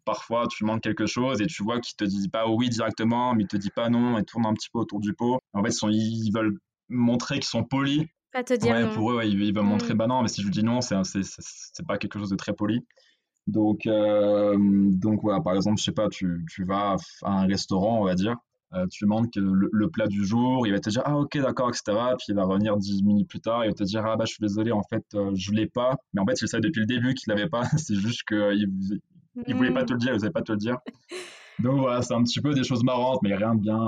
Parfois, tu demandes quelque chose et tu vois qu'il te dit pas oui directement, mais il te dit pas non et tourne un petit peu autour du pot. En fait, ils veulent montrer qu'ils sont polis pas te dire ouais, pour eux, ils, veulent montrer mm. bah non, mais si je dis non, c'est c'est pas quelque chose de très poli. Donc, euh, donc par exemple, je sais pas, tu, tu, vas à un restaurant, on va dire, euh, tu demandes que le, plat du jour, il va te dire ah ok d'accord, etc. Puis il va revenir 10 minutes plus tard, il va te dire ah bah je suis désolé, en fait euh, je l'ai pas. Mais en fait il savait depuis le début qu'il l'avait pas, c'est juste qu'il il voulait pas te le dire, il savait pas te le dire. Donc voilà, c'est un petit peu des choses marrantes, mais rien de bien,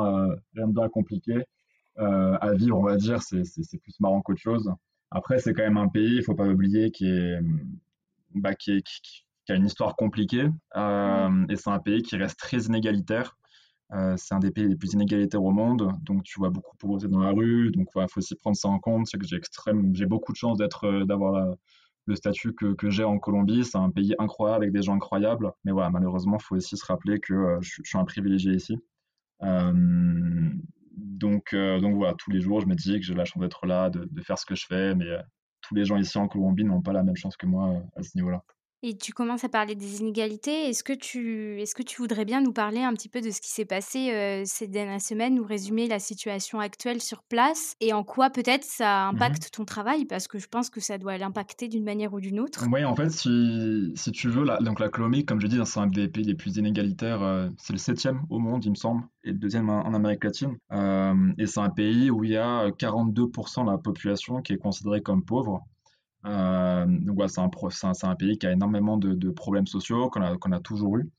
rien de bien compliqué. Euh, à vivre, on va dire, c'est plus marrant qu'autre chose. Après, c'est quand même un pays, il faut pas oublier, qui, est, bah, qui, a une histoire compliquée. Euh, et c'est un pays qui reste très inégalitaire. Euh, c'est un des pays les plus inégalitaires au monde, donc tu vois beaucoup pauvreté dans la rue, donc il faut aussi prendre ça en compte. C'est que j'ai j'ai beaucoup de chance d'être, d'avoir le statut que, j'ai en Colombie. C'est un pays incroyable avec des gens incroyables, mais voilà, malheureusement, il faut aussi se rappeler que je, suis un privilégié ici. donc, donc voilà, tous les jours, je me dis que j'ai la chance d'être là, de, de, faire ce que je fais, mais tous les gens ici en Colombie n'ont pas la même chance que moi à ce niveau-là. Et tu commences à parler des inégalités. Est-ce que tu, est-ce que tu voudrais bien nous parler un petit peu de ce qui s'est passé euh, ces dernières semaines, nous résumer la situation actuelle sur place et en quoi peut-être ça mmh impacte ton travail? Parce que je pense que ça doit l'impacter d'une manière ou d'une autre. Oui, en fait, si, si tu veux, la, donc la Colombie, comme je dis, c'est un des pays les plus inégalitaires. Euh, c'est le septième au monde, il me semble, et le deuxième en, Amérique latine. Euh, et c'est un pays où il y a 42% de la population qui est considérée comme pauvre. Euh, donc voilà, c'est un, un, pays qui a énormément de, de problèmes sociaux, qu'on a, qu'on a toujours eu.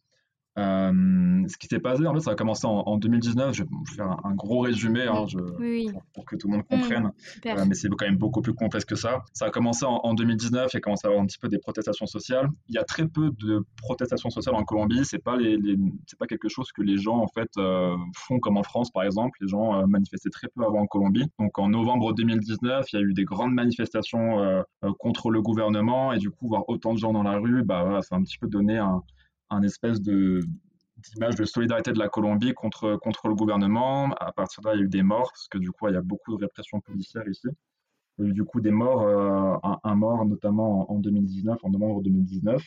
Euh, ce qui s'est passé, en fait, ça a commencé en, 2019. Je vais faire un, gros résumé hein, pour, que tout le monde mmh, comprenne. Euh, mais c'est quand même beaucoup plus complexe que ça. Ça a commencé en, 2019. Il a commencé à avoir un petit peu des protestations sociales. Il y a très peu de protestations sociales en Colombie. C'est pas les, c'est pas quelque chose que les gens en fait euh, font comme en France, par exemple. Les gens manifestaient très peu avant en Colombie. Donc en novembre 2019, il y a eu des grandes manifestations contre le gouvernement et du coup voir autant de gens dans la rue, bah ça a un petit peu donné un un espèce d'image de solidarité de la Colombie contre, contre le gouvernement. À partir de là, il y a eu des morts, parce que du coup, il y a beaucoup de répression policière ici. Il y a eu du coup des morts, euh, un, mort notamment en, 2019, en novembre 2019.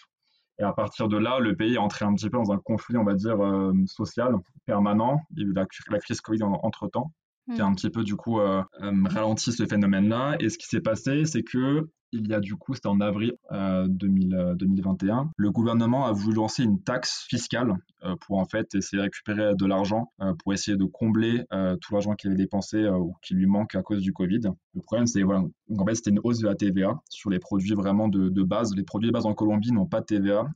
Et à partir de là, le pays est entré un petit peu dans un conflit, on va dire, euh, social permanent. Il y a eu la, la crise Covid entre-temps, qui a un petit peu du coup euh, ralenti ce phénomène-là. Et ce qui s'est passé, c'est que il y a du coup, c'était en avril 2021, euh, le gouvernement a voulu lancer une taxe fiscale euh, pour en fait essayer de récupérer de l'argent, euh, pour essayer de combler tout l'argent qu'il avait dépensé ou qui lui manque à cause du Covid. Le problème, c'est voilà, en fait, c'était une hausse de la TVA sur les produits vraiment de, base. Les produits de base en Colombie n'ont pas de TVA.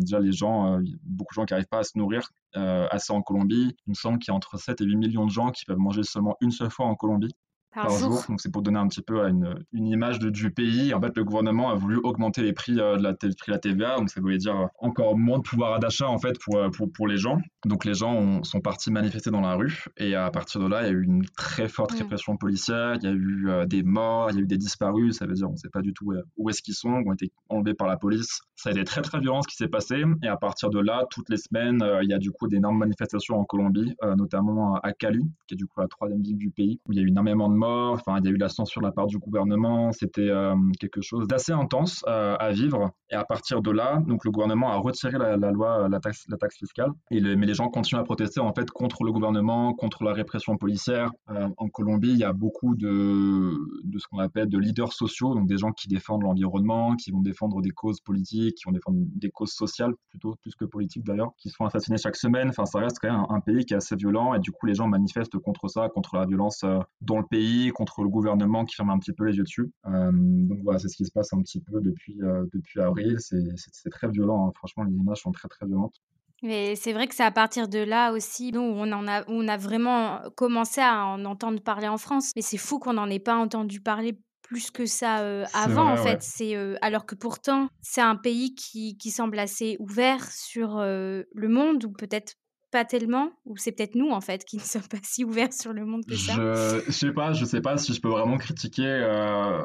déjà, les gens, beaucoup de gens qui n'arrivent pas à se nourrir assez en Colombie. Il me semble qu'il y a entre 7 et 8 millions de gens qui peuvent manger seulement une seule fois en Colombie par, jour. Donc c'est pour donner un petit peu une, une image de, du pays. En fait, le gouvernement a voulu augmenter les prix, euh, de, la, prix de la TVA, donc ça voulait dire encore moins de pouvoir d'achat en fait pour, euh, pour, pour, les gens. Donc les gens sont partis manifester dans la rue. Et à partir de là, il y a eu une très forte répression policière, il y a eu euh, des morts, il y a eu des disparus, ça veut dire on ne sait pas du tout où est-ce qu'ils sont, ils ont été enlevés par la police. Ça a été très très violent ce qui s'est passé. Et à partir de là, toutes les semaines, il y a du coup d'énormes manifestations en Colombie, notamment à Cali, qui est du coup la troisième ville du pays, où il y a eu énormément de morts Enfin, il y a eu la censure de la part du gouvernement. C'était euh, quelque chose d'assez intense euh, à vivre. Et à partir de là, donc le gouvernement a retiré la, loi, la taxe, fiscale. Mais les gens continuent à protester en fait contre le gouvernement, contre la répression policière. Euh, en Colombie, il y a beaucoup de, de ce qu'on appelle de leaders sociaux, donc des gens qui défendent l'environnement, qui vont défendre des causes politiques, qui vont défendre des causes sociales plutôt plus que politiques d'ailleurs, qui se font assassiner chaque semaine. Enfin, ça reste quand même un, pays qui est assez violent et du coup les gens manifestent contre ça, contre la violence dans le pays contre le gouvernement qui ferme un petit peu les yeux dessus. Euh, donc voilà, c'est ce qui se passe un petit peu depuis, euh, depuis avril. C'est très violent, hein. franchement, les images sont très très violentes. Mais c'est vrai que c'est à partir de là aussi où on, en a, on a vraiment commencé à en entendre parler en France. Mais c'est fou qu'on n'en ait pas entendu parler plus que ça euh, avant en fait c'est alors que pourtant c'est un pays qui, qui, semble assez ouvert sur le monde ou peut-être pas tellement Ou c'est peut-être nous, en fait, qui ne sommes pas si ouverts sur le monde que ça Je, je sais pas, je sais pas si je peux vraiment critiquer euh,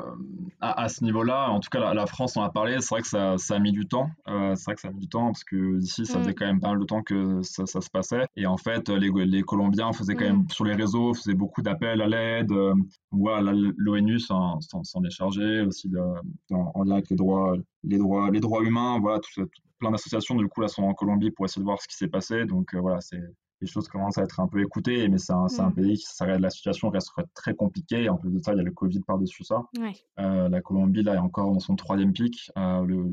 à, ce niveau-là. En tout cas, la, France en a parlé. C'est vrai que ça, ça, a mis du temps. Euh, c'est vrai que ça a mis du temps parce que ici, ça faisait mmh. quand même pas mal de temps que ça, ça se passait. Et en fait, les, les Colombiens faisaient quand même mmh. sur les réseaux, faisaient beaucoup d'appels à l'aide. Euh, voilà, l'ONU s'en est chargé aussi en, lien avec les droits, les droits, les droits humains. Voilà, tout, tout plein d'associations du coup là sont en Colombie pour essayer de voir ce qui s'est passé. Donc euh, voilà, c'est les choses commencent à être un peu écoutées, mais c'est un, mm. pays qui ça, la situation reste très compliquée. En plus de ça, il y a le Covid par-dessus ça. Euh, la Colombie là est encore dans son troisième pic. Euh, le,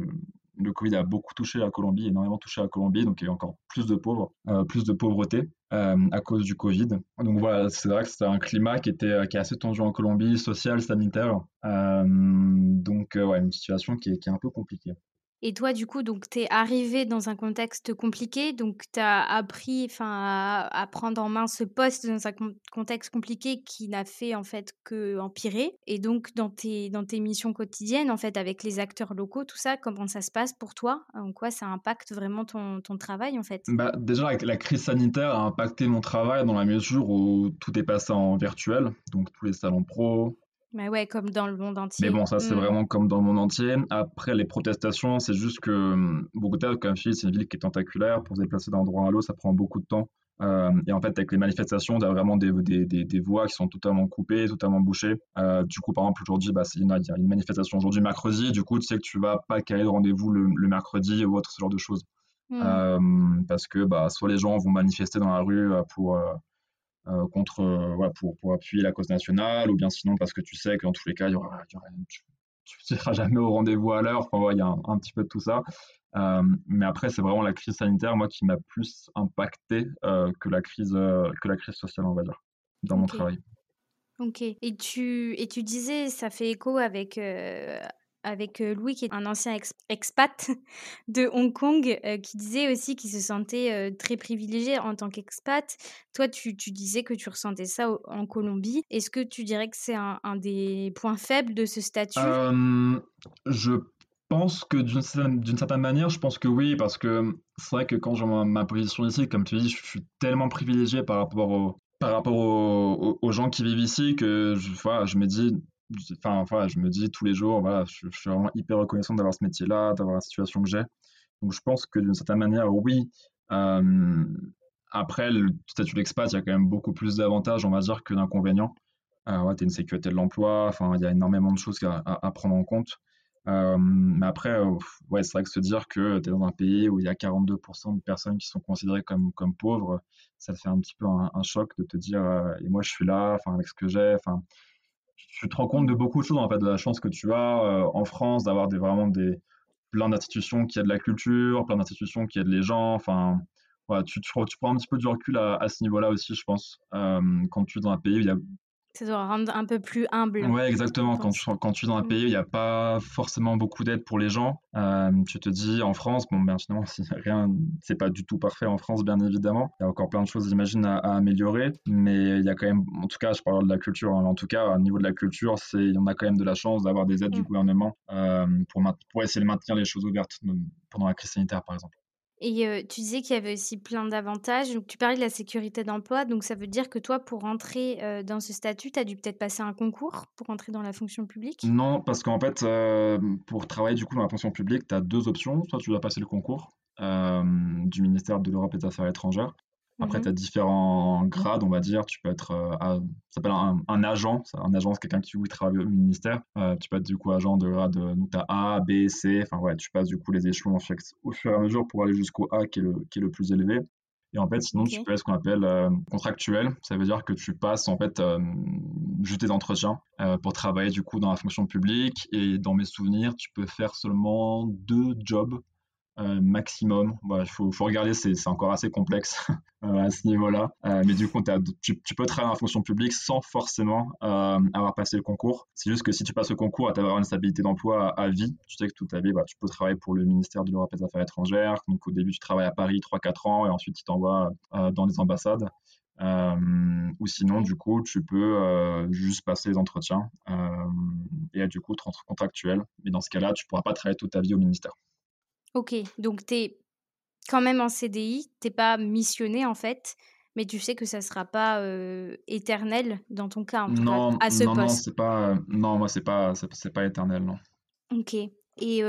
le Covid a beaucoup touché la Colombie, énormément touché la Colombie, donc il y a encore plus de pauvres, plus de pauvreté à cause du Covid. Donc voilà, c'est vrai que c'est un climat qui était qui est assez tendu en Colombie, social, sanitaire. donc ouais, une situation qui est, qui est un peu compliquée. Et toi, du coup, donc tu es arrivé dans un contexte compliqué, donc tu as appris à, à prendre en main ce poste dans un contexte compliqué qui n'a fait en fait que empirer. Et donc dans tes, dans tes missions quotidiennes, en fait, avec les acteurs locaux, tout ça, comment ça se passe pour toi? En quoi ça impacte vraiment ton, ton travail en fait? Bah, Déjà, la, la crise sanitaire a impacté mon travail dans la mesure où tout est passé en virtuel, donc tous les salons pro, mais ouais, comme dans le monde entier. Mais bon, ça, c'est mmh. vraiment comme dans le monde entier. Après, les protestations, c'est juste que hum, Bogota, comme je dis, c'est une ville qui est tentaculaire. Pour se déplacer d'un endroit à l'autre, ça prend beaucoup de temps. Euh, et en fait, avec les manifestations, tu as vraiment des, des, des, voies qui sont totalement coupées, totalement bouchées. Euh, du coup, par exemple, aujourd'hui, bah, il y a une manifestation aujourd'hui mercredi. Du coup, tu sais que tu vas pas caler de rendez-vous le, mercredi ou autre, ce genre de choses. Hmm. Euh, parce que bah, soit les gens vont manifester dans la rue pour, contre, pour, pour, appuyer la cause nationale, ou bien sinon parce que tu sais que dans tous les cas, y aura, tu ne seras jamais au rendez-vous à l'heure. Enfin, il y a un, petit peu de tout ça. Euh, mais après, c'est vraiment la crise sanitaire, moi, qui m'a plus impacté euh, que, la crise, euh, que la crise sociale, on va dire, dans mon travail. Ok. Et tu, et tu disais, ça fait écho avec, avec Louis, qui est un ancien expat de Hong Kong, qui disait aussi qu'il se sentait très privilégié en tant qu'expat. Toi, tu, disais que tu ressentais ça en Colombie. Est-ce que tu dirais que c'est un, des points faibles de ce statut? Je pense que d'une certaine, manière, je pense que oui, parce que c'est vrai que quand j'ai ma, position ici, comme tu dis, je suis tellement privilégié par rapport, au, par rapport aux, gens qui vivent ici que voilà, je me dis, enfin, voilà, je me dis tous les jours, voilà, je, suis vraiment hyper reconnaissant d'avoir ce métier-là, d'avoir la situation que j'ai. Donc je pense que d'une certaine manière, oui. Euh, après, le statut d'expat, il y a quand même beaucoup plus d'avantages, on va dire, que d'inconvénients. Euh, ouais, tu as une sécurité de l'emploi, enfin, il y a énormément de choses à, prendre en compte. Euh, mais après, euh, ouais, c'est vrai que se dire que tu es dans un pays où il y a 42% de personnes qui sont considérées comme, comme pauvres, ça te fait un petit peu un, choc de te dire, euh, et moi je suis là, enfin, avec ce que j'ai, enfin, tu te rends compte de beaucoup de choses, en fait, de la chance que tu as en France d'avoir des, vraiment des, plein d'institutions qui aident la culture, plein d'institutions qui aident les gens, enfin, voilà, tu, tu, prends un petit peu du recul à, à ce niveau-là aussi, je pense, quand tu es dans un pays où il y a ça doit rendre un peu plus humble. Ouais, exactement. Quand tu, quand tu es dans un mmh. pays où il n'y a pas forcément beaucoup d'aide pour les gens, euh, tu te dis en France, bon, ben finalement, rien, c'est pas du tout parfait en France, bien évidemment. Il y a encore plein de choses, j'imagine, à, améliorer. Mais il y a quand même, en tout cas, je parle de la culture. Hein, en tout cas, au niveau de la culture, c'est, on a quand même de la chance d'avoir des aides du mmh. gouvernement euh, pour, pour essayer de maintenir les choses ouvertes pendant la crise sanitaire, par exemple. Et tu disais qu'il y avait aussi plein d'avantages. Donc, tu parlais de la sécurité d'emploi. Donc, ça veut dire que toi, pour rentrer dans ce statut, tu as dû peut-être passer un concours pour rentrer dans la fonction publique? Non, parce qu'en fait, pour travailler du coup dans la fonction publique, tu as deux options. Soit tu dois passer le concours du ministère de l'Europe et des Affaires étrangères, après, mmh tu as différents grades, on va dire. Tu peux être, euh, ça s'appelle un, agent. Un agent, c'est quelqu'un qui travaille au ministère. Euh, tu peux être du coup agent de grade, donc tu as A, B, C. Enfin, ouais, tu passes du coup les échelons au fur et à mesure pour aller jusqu'au A qui est, le, qui est le plus élevé. Et en fait, sinon, tu peux être ce qu'on appelle euh, contractuel. Ça veut dire que tu passes en fait juste des entretiens pour travailler du coup dans la fonction publique. Et dans mes souvenirs, tu peux faire seulement deux jobs euh, maximum. Il faut, regarder, c'est encore assez complexe euh, à ce niveau-là. Euh, mais du coup, tu, peux travailler en fonction publique sans forcément avoir passé le concours. C'est juste que si tu passes le concours, tu avoir une stabilité d'emploi à, vie. Tu sais que toute ta vie, bah, tu peux travailler pour le ministère de l'Europe et des Affaires étrangères. Donc au début, tu travailles à Paris 3-4 ans et ensuite, tu t'envoies dans les ambassades. ou sinon, du coup, tu peux juste passer les entretiens et être du coup contractuel. Mais dans ce cas-là, tu ne pourras pas travailler toute ta vie au ministère. Ok, donc tu es quand même en CDI, t'es pas missionné en fait, mais tu sais que ça sera pas éternel dans ton cas, en tout non, cas, à ce non, poste? Non, c'est pas, non, moi c'est pas, c'est pas éternel, non. Ok. Et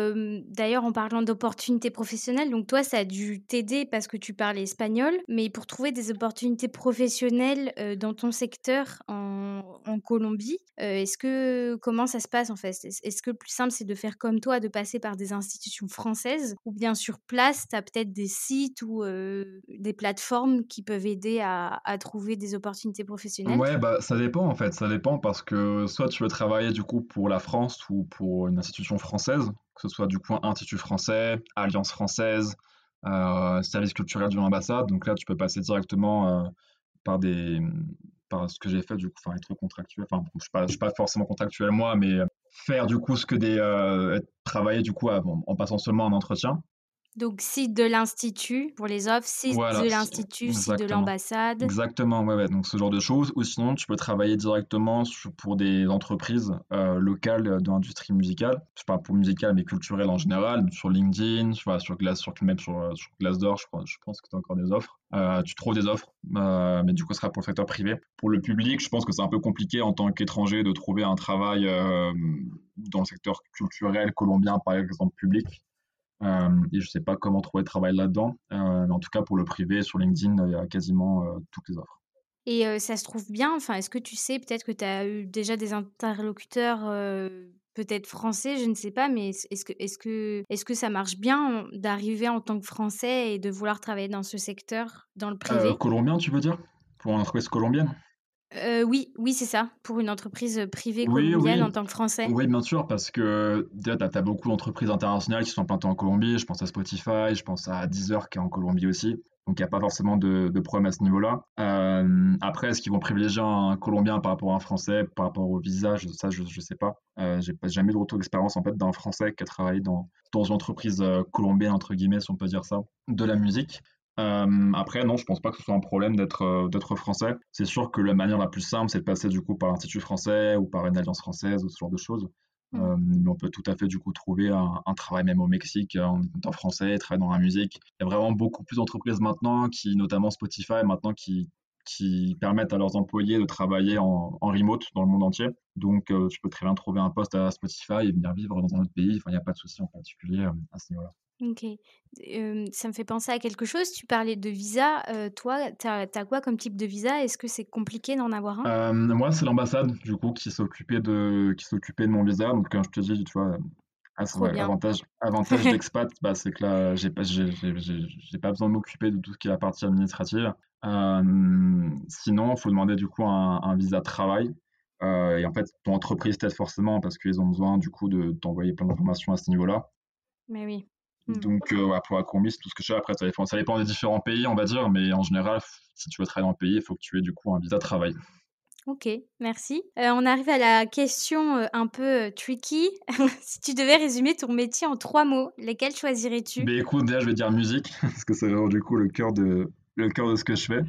d'ailleurs, en parlant d'opportunités professionnelles, donc toi, ça a dû t'aider parce que tu parlais espagnol, mais pour trouver des opportunités professionnelles dans ton secteur en, Colombie, est-ce que comment ça se passe en fait? Est-ce que le plus simple, c'est de faire comme toi, de passer par des institutions françaises, ou bien sur place, tu as peut-être des sites ou des plateformes qui peuvent aider à, à, trouver des opportunités professionnelles? Ouais, bah ça dépend en fait, ça dépend parce que soit tu veux travailler du coup pour la France ou pour une institution française que ce soit du coup Institut français, Alliance française, euh, service culturel d'une ambassade. Donc là, tu peux passer directement euh, par des par ce que j'ai fait du coup, être contractuel. Enfin, je suis suis pas forcément contractuel moi, mais faire du coup ce que des euh, travailler du coup en passant seulement un entretien. Donc, site de l'Institut pour les offres, site de l'Institut, site de l'ambassade. Exactement, ouais, ouais, donc ce genre de choses. Ou sinon, tu peux travailler directement pour des entreprises euh, locales de l'industrie musicale. Je parle pour musicale, mais culturelle en général, sur LinkedIn, sur, sur, Glass, sur, même sur, euh, sur Glassdoor, je, pense que tu as encore des offres. Euh, tu trouves des offres, mais du coup, ce sera pour le secteur privé. Pour le public, je pense que c'est un peu compliqué en tant qu'étranger de trouver un travail dans le secteur culturel colombien, par exemple, public. Et je sais pas comment trouver le travail là-dedans. mais en tout cas, pour le privé, sur LinkedIn, il y a quasiment toutes les offres. Et ça se trouve bien? Enfin, est-ce que tu sais, peut-être que tu as eu déjà des interlocuteurs, peut-être français, je ne sais pas, mais est-ce que est-ce que est-ce que ça marche bien d'arriver en tant que Français et de vouloir travailler dans ce secteur, dans le privé? colombien, tu veux dire? Pour une entreprise colombienne? Oui, oui, c'est ça, pour une entreprise, privée colombienne en tant que Français. Oui, bien sûr, parce que tu as beaucoup d'entreprises internationales qui sont en temps en Colombie. Je pense à Spotify, je pense à Deezer qui est en Colombie aussi. Donc, il n'y a pas forcément de, problème à ce niveau-là. Euh, après, est-ce qu'ils vont privilégier un Colombien par rapport à un Français, par rapport au visage Ça, je ne sais pas. Euh, j'ai jamais eu de retour d'expérience en fait, d'un Français qui a travaillé dans, dans une entreprise euh, colombienne, entre guillemets, si on peut dire ça, de la musique. Euh, après, non, je pense pas que ce soit un problème d'être d'être français. C'est sûr que la manière la plus simple, c'est de passer du coup par l'Institut français ou par une alliance française ou ce genre de choses. Mmh. Euh, mais on peut tout à fait du coup trouver un, travail même au Mexique en étant français, travailler dans la musique. Il y a vraiment beaucoup plus d'entreprises maintenant, qui, notamment Spotify, maintenant qui, qui permettent à leurs employés de travailler en, en remote dans le monde entier. Donc, euh, tu peux très bien trouver un poste à Spotify et venir vivre dans un autre pays. Enfin, il n'y a pas de souci en particulier euh, à ce niveau-là. Ok. ça me fait penser à quelque chose. Tu parlais de visa. toi, tu as, quoi comme type de visa? Est-ce que c'est compliqué d'en avoir un? Moi, c'est l'ambassade, du coup, qui s'occupait de, qui s'occupait de mon visa. Donc, quand je te dis, tu vois, ah, avantage, avantage d'expat, bah, c'est que là, j'ai pas, pas besoin de m'occuper de tout ce qui est la partie administrative. sinon, il faut demander du coup un, un visa travail. et en fait, ton entreprise t'aide forcément parce qu'ils ont besoin du coup de t'envoyer plein d'informations à ce niveau-là. Mais oui. Mmh. Donc, euh, pour la combi, c'est tout ce que je sais. Après, ça dépend, ça dépend des différents pays, on va dire, mais en général, si tu veux travailler dans le pays, il faut que tu aies du coup un visa de travail. Ok, merci. Euh, on arrive à la question euh, un peu tricky. si tu devais résumer ton métier en trois mots, lesquels choisirais-tu? Mais écoute, déjà, je vais dire musique, parce que c'est vraiment du coup le cœur de, le cœur de ce que je fais.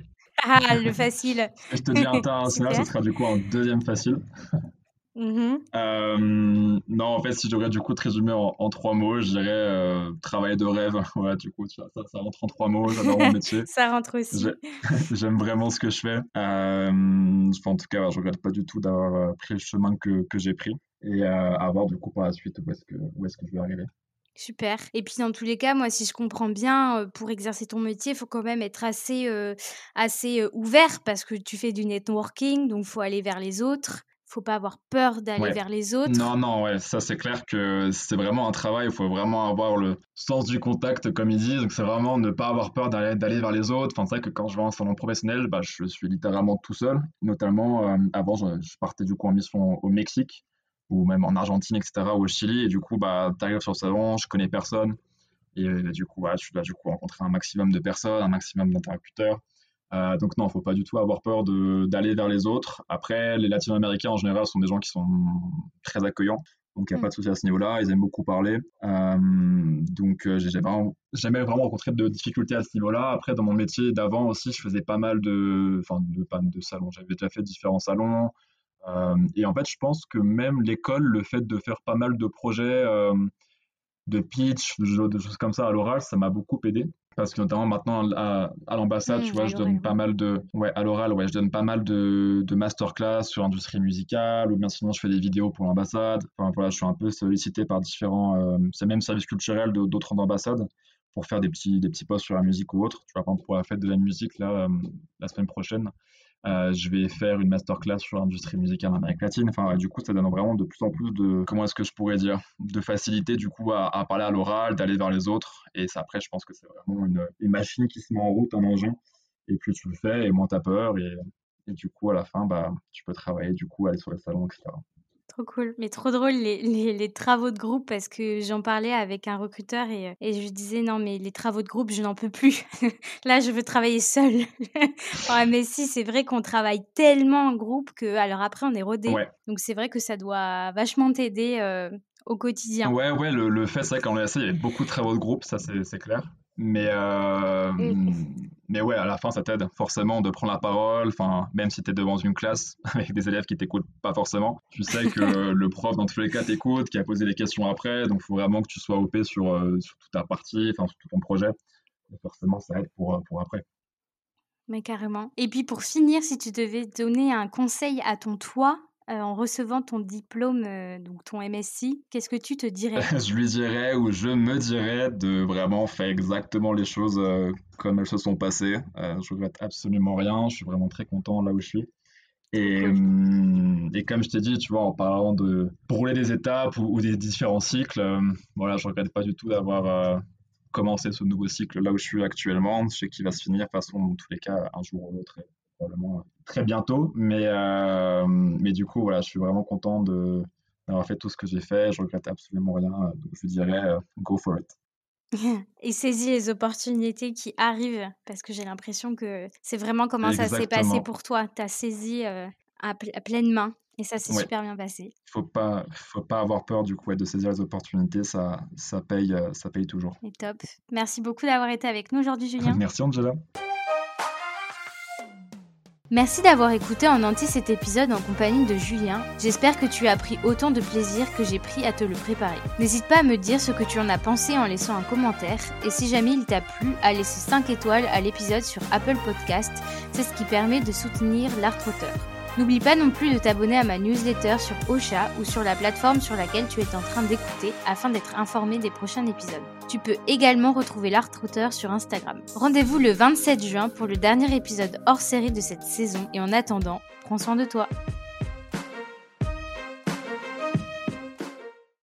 Ah, le facile. Je te dis international, ce sera du coup un deuxième facile. Mmh euh, non, en fait, si je devrais du coup te résumer en, trois mots, je dirais euh, travail de rêve. Ouais, du coup, ça, ça, rentre en trois mots. J'adore mon métier. ça rentre aussi. J'aime vraiment ce que je fais. Euh, en tout cas, je regrette pas du tout d'avoir pris le chemin que, que j'ai pris et à voir du coup par la suite où est-ce que, où est que je vais arriver. Super. Et puis dans tous les cas, moi, si je comprends bien, pour exercer ton métier, il faut quand même être assez, assez ouvert parce que tu fais du networking, donc il faut aller vers les autres faut pas avoir peur d'aller vers les autres. Non, non, ouais, ça c'est clair que c'est vraiment un travail, il faut vraiment avoir le sens du contact, comme ils disent. Donc c'est vraiment ne pas avoir peur d'aller vers les autres. Enfin, c'est vrai que quand je vais en salon professionnel, bah, je suis littéralement tout seul. Notamment, euh, avant, je, partais du coup en mission au Mexique ou même en Argentine, etc., ou au Chili. Et du coup, bah, tu arrives sur le salon, je connais personne. Et du coup, bah, je dois du coup rencontrer un maximum de personnes, un maximum d'interlocuteurs. Euh, donc non, il ne faut pas du tout avoir peur d'aller vers les autres. Après, les Latino-Américains en général sont des gens qui sont très accueillants. Donc il n'y a mm. pas de souci à ce niveau-là, ils aiment beaucoup parler. Euh, donc euh, j'ai jamais vraiment rencontré de difficultés à ce niveau-là. Après, dans mon métier d'avant aussi, je faisais pas mal de, enfin, de, de salons. J'avais déjà fait différents salons. et en fait, je pense que même l'école, le fait de faire pas mal de projets de pitch, de choses comme ça à l'oral, ça m'a beaucoup aidé. Parce que notamment maintenant à, l'ambassade, mmh, tu vois, je donne pas mal de, ouais, à l'oral, ouais, je donne pas mal de, de masterclass sur l'industrie musicale, ou bien sinon je fais des vidéos pour l'ambassade. Enfin voilà, je suis un peu sollicité par différents, euh, c'est même services culturels d'autres ambassades pour faire des petits, des petits posts sur la musique ou autre. Tu vois, par exemple, pour la fête de la musique, là, euh, la semaine prochaine, euh, je vais faire une masterclass sur l'industrie musicale en Amérique latine. Enfin, du coup, ça donne vraiment de plus en plus de, comment est-ce que je pourrais dire, de facilité du coup à, parler à l'oral, d'aller vers les autres. Et ça, après, je pense que c'est vraiment une, machine qui se met en route, un engin. Et plus tu le fais, et moins tu as peur. Et, et, du coup, à la fin, bah, tu peux travailler, du coup, aller sur les salons, etc. Trop cool, mais trop drôle les, les, travaux de groupe parce que j'en parlais avec un recruteur et, euh, et, je disais non mais les travaux de groupe je n'en peux plus. Là je veux travailler seul. ouais, mais si c'est vrai qu'on travaille tellement en groupe que alors après on est rodé. Donc c'est vrai que ça doit vachement t'aider euh, au quotidien. Ouais ouais le, le fait c'est vrai qu'en LSA il y avait beaucoup de travaux de groupe ça c'est clair. Mais, euh, mais ouais, à la fin, ça t'aide forcément de prendre la parole. Enfin, même si tu es devant une classe avec des élèves qui t'écoutent pas forcément, tu sais que le prof, dans tous les cas, t'écoute, qui a posé des questions après. Donc, il faut vraiment que tu sois OP sur, euh, sur toute ta partie, enfin, sur tout ton projet. Et forcément, ça aide pour, pour après. Mais carrément. Et puis, pour finir, si tu devais donner un conseil à ton toi en recevant ton diplôme, donc ton MSc, qu'est-ce que tu te dirais? Je lui dirais ou je me dirais de vraiment faire exactement les choses comme elles se sont passées. je regrette absolument rien. Je suis vraiment très content là où je suis. Et, hum, et, comme je t'ai dit, tu vois, en parlant de brûler des étapes ou, des différents cycles, voilà, je regrette pas du tout d'avoir commencé ce nouveau cycle là où je suis actuellement. Je sais qu'il va se finir, de toute façon, dans tous les cas, un jour ou l'autre probablement très bientôt. Mais, euh, mais du coup, voilà, je suis vraiment content de, d'avoir fait tout ce que j'ai fait. Je regrette absolument rien. Donc, je dirais, euh, go for it. Et saisis les opportunités qui arrivent, parce que j'ai l'impression que c'est vraiment comment ça s'est passé pour toi. Tu as saisi euh, à, pleine main. Et ça s'est super bien passé. Il faut pas, faut pas avoir peur du coup de saisir les opportunités, ça, ça paye, ça paye toujours. Et top. Merci beaucoup d'avoir été avec nous aujourd'hui, Julien. Merci Angela. Merci d'avoir écouté en entier cet épisode en compagnie de Julien. J'espère que tu as pris autant de plaisir que j'ai pris à te le préparer. N'hésite pas à me dire ce que tu en as pensé en laissant un commentaire et si jamais il t'a plu, à laisser 5 étoiles à l'épisode sur Apple Podcast. C'est ce qui permet de soutenir l'art auteur. N'oublie pas non plus de t'abonner à ma newsletter sur Ocha ou sur la plateforme sur laquelle tu es en train d'écouter afin d'être informé des prochains épisodes. Tu peux également retrouver l'Art Router sur Instagram. Rendez-vous le 27 juin pour le dernier épisode hors série de cette saison et en attendant, prends soin de toi.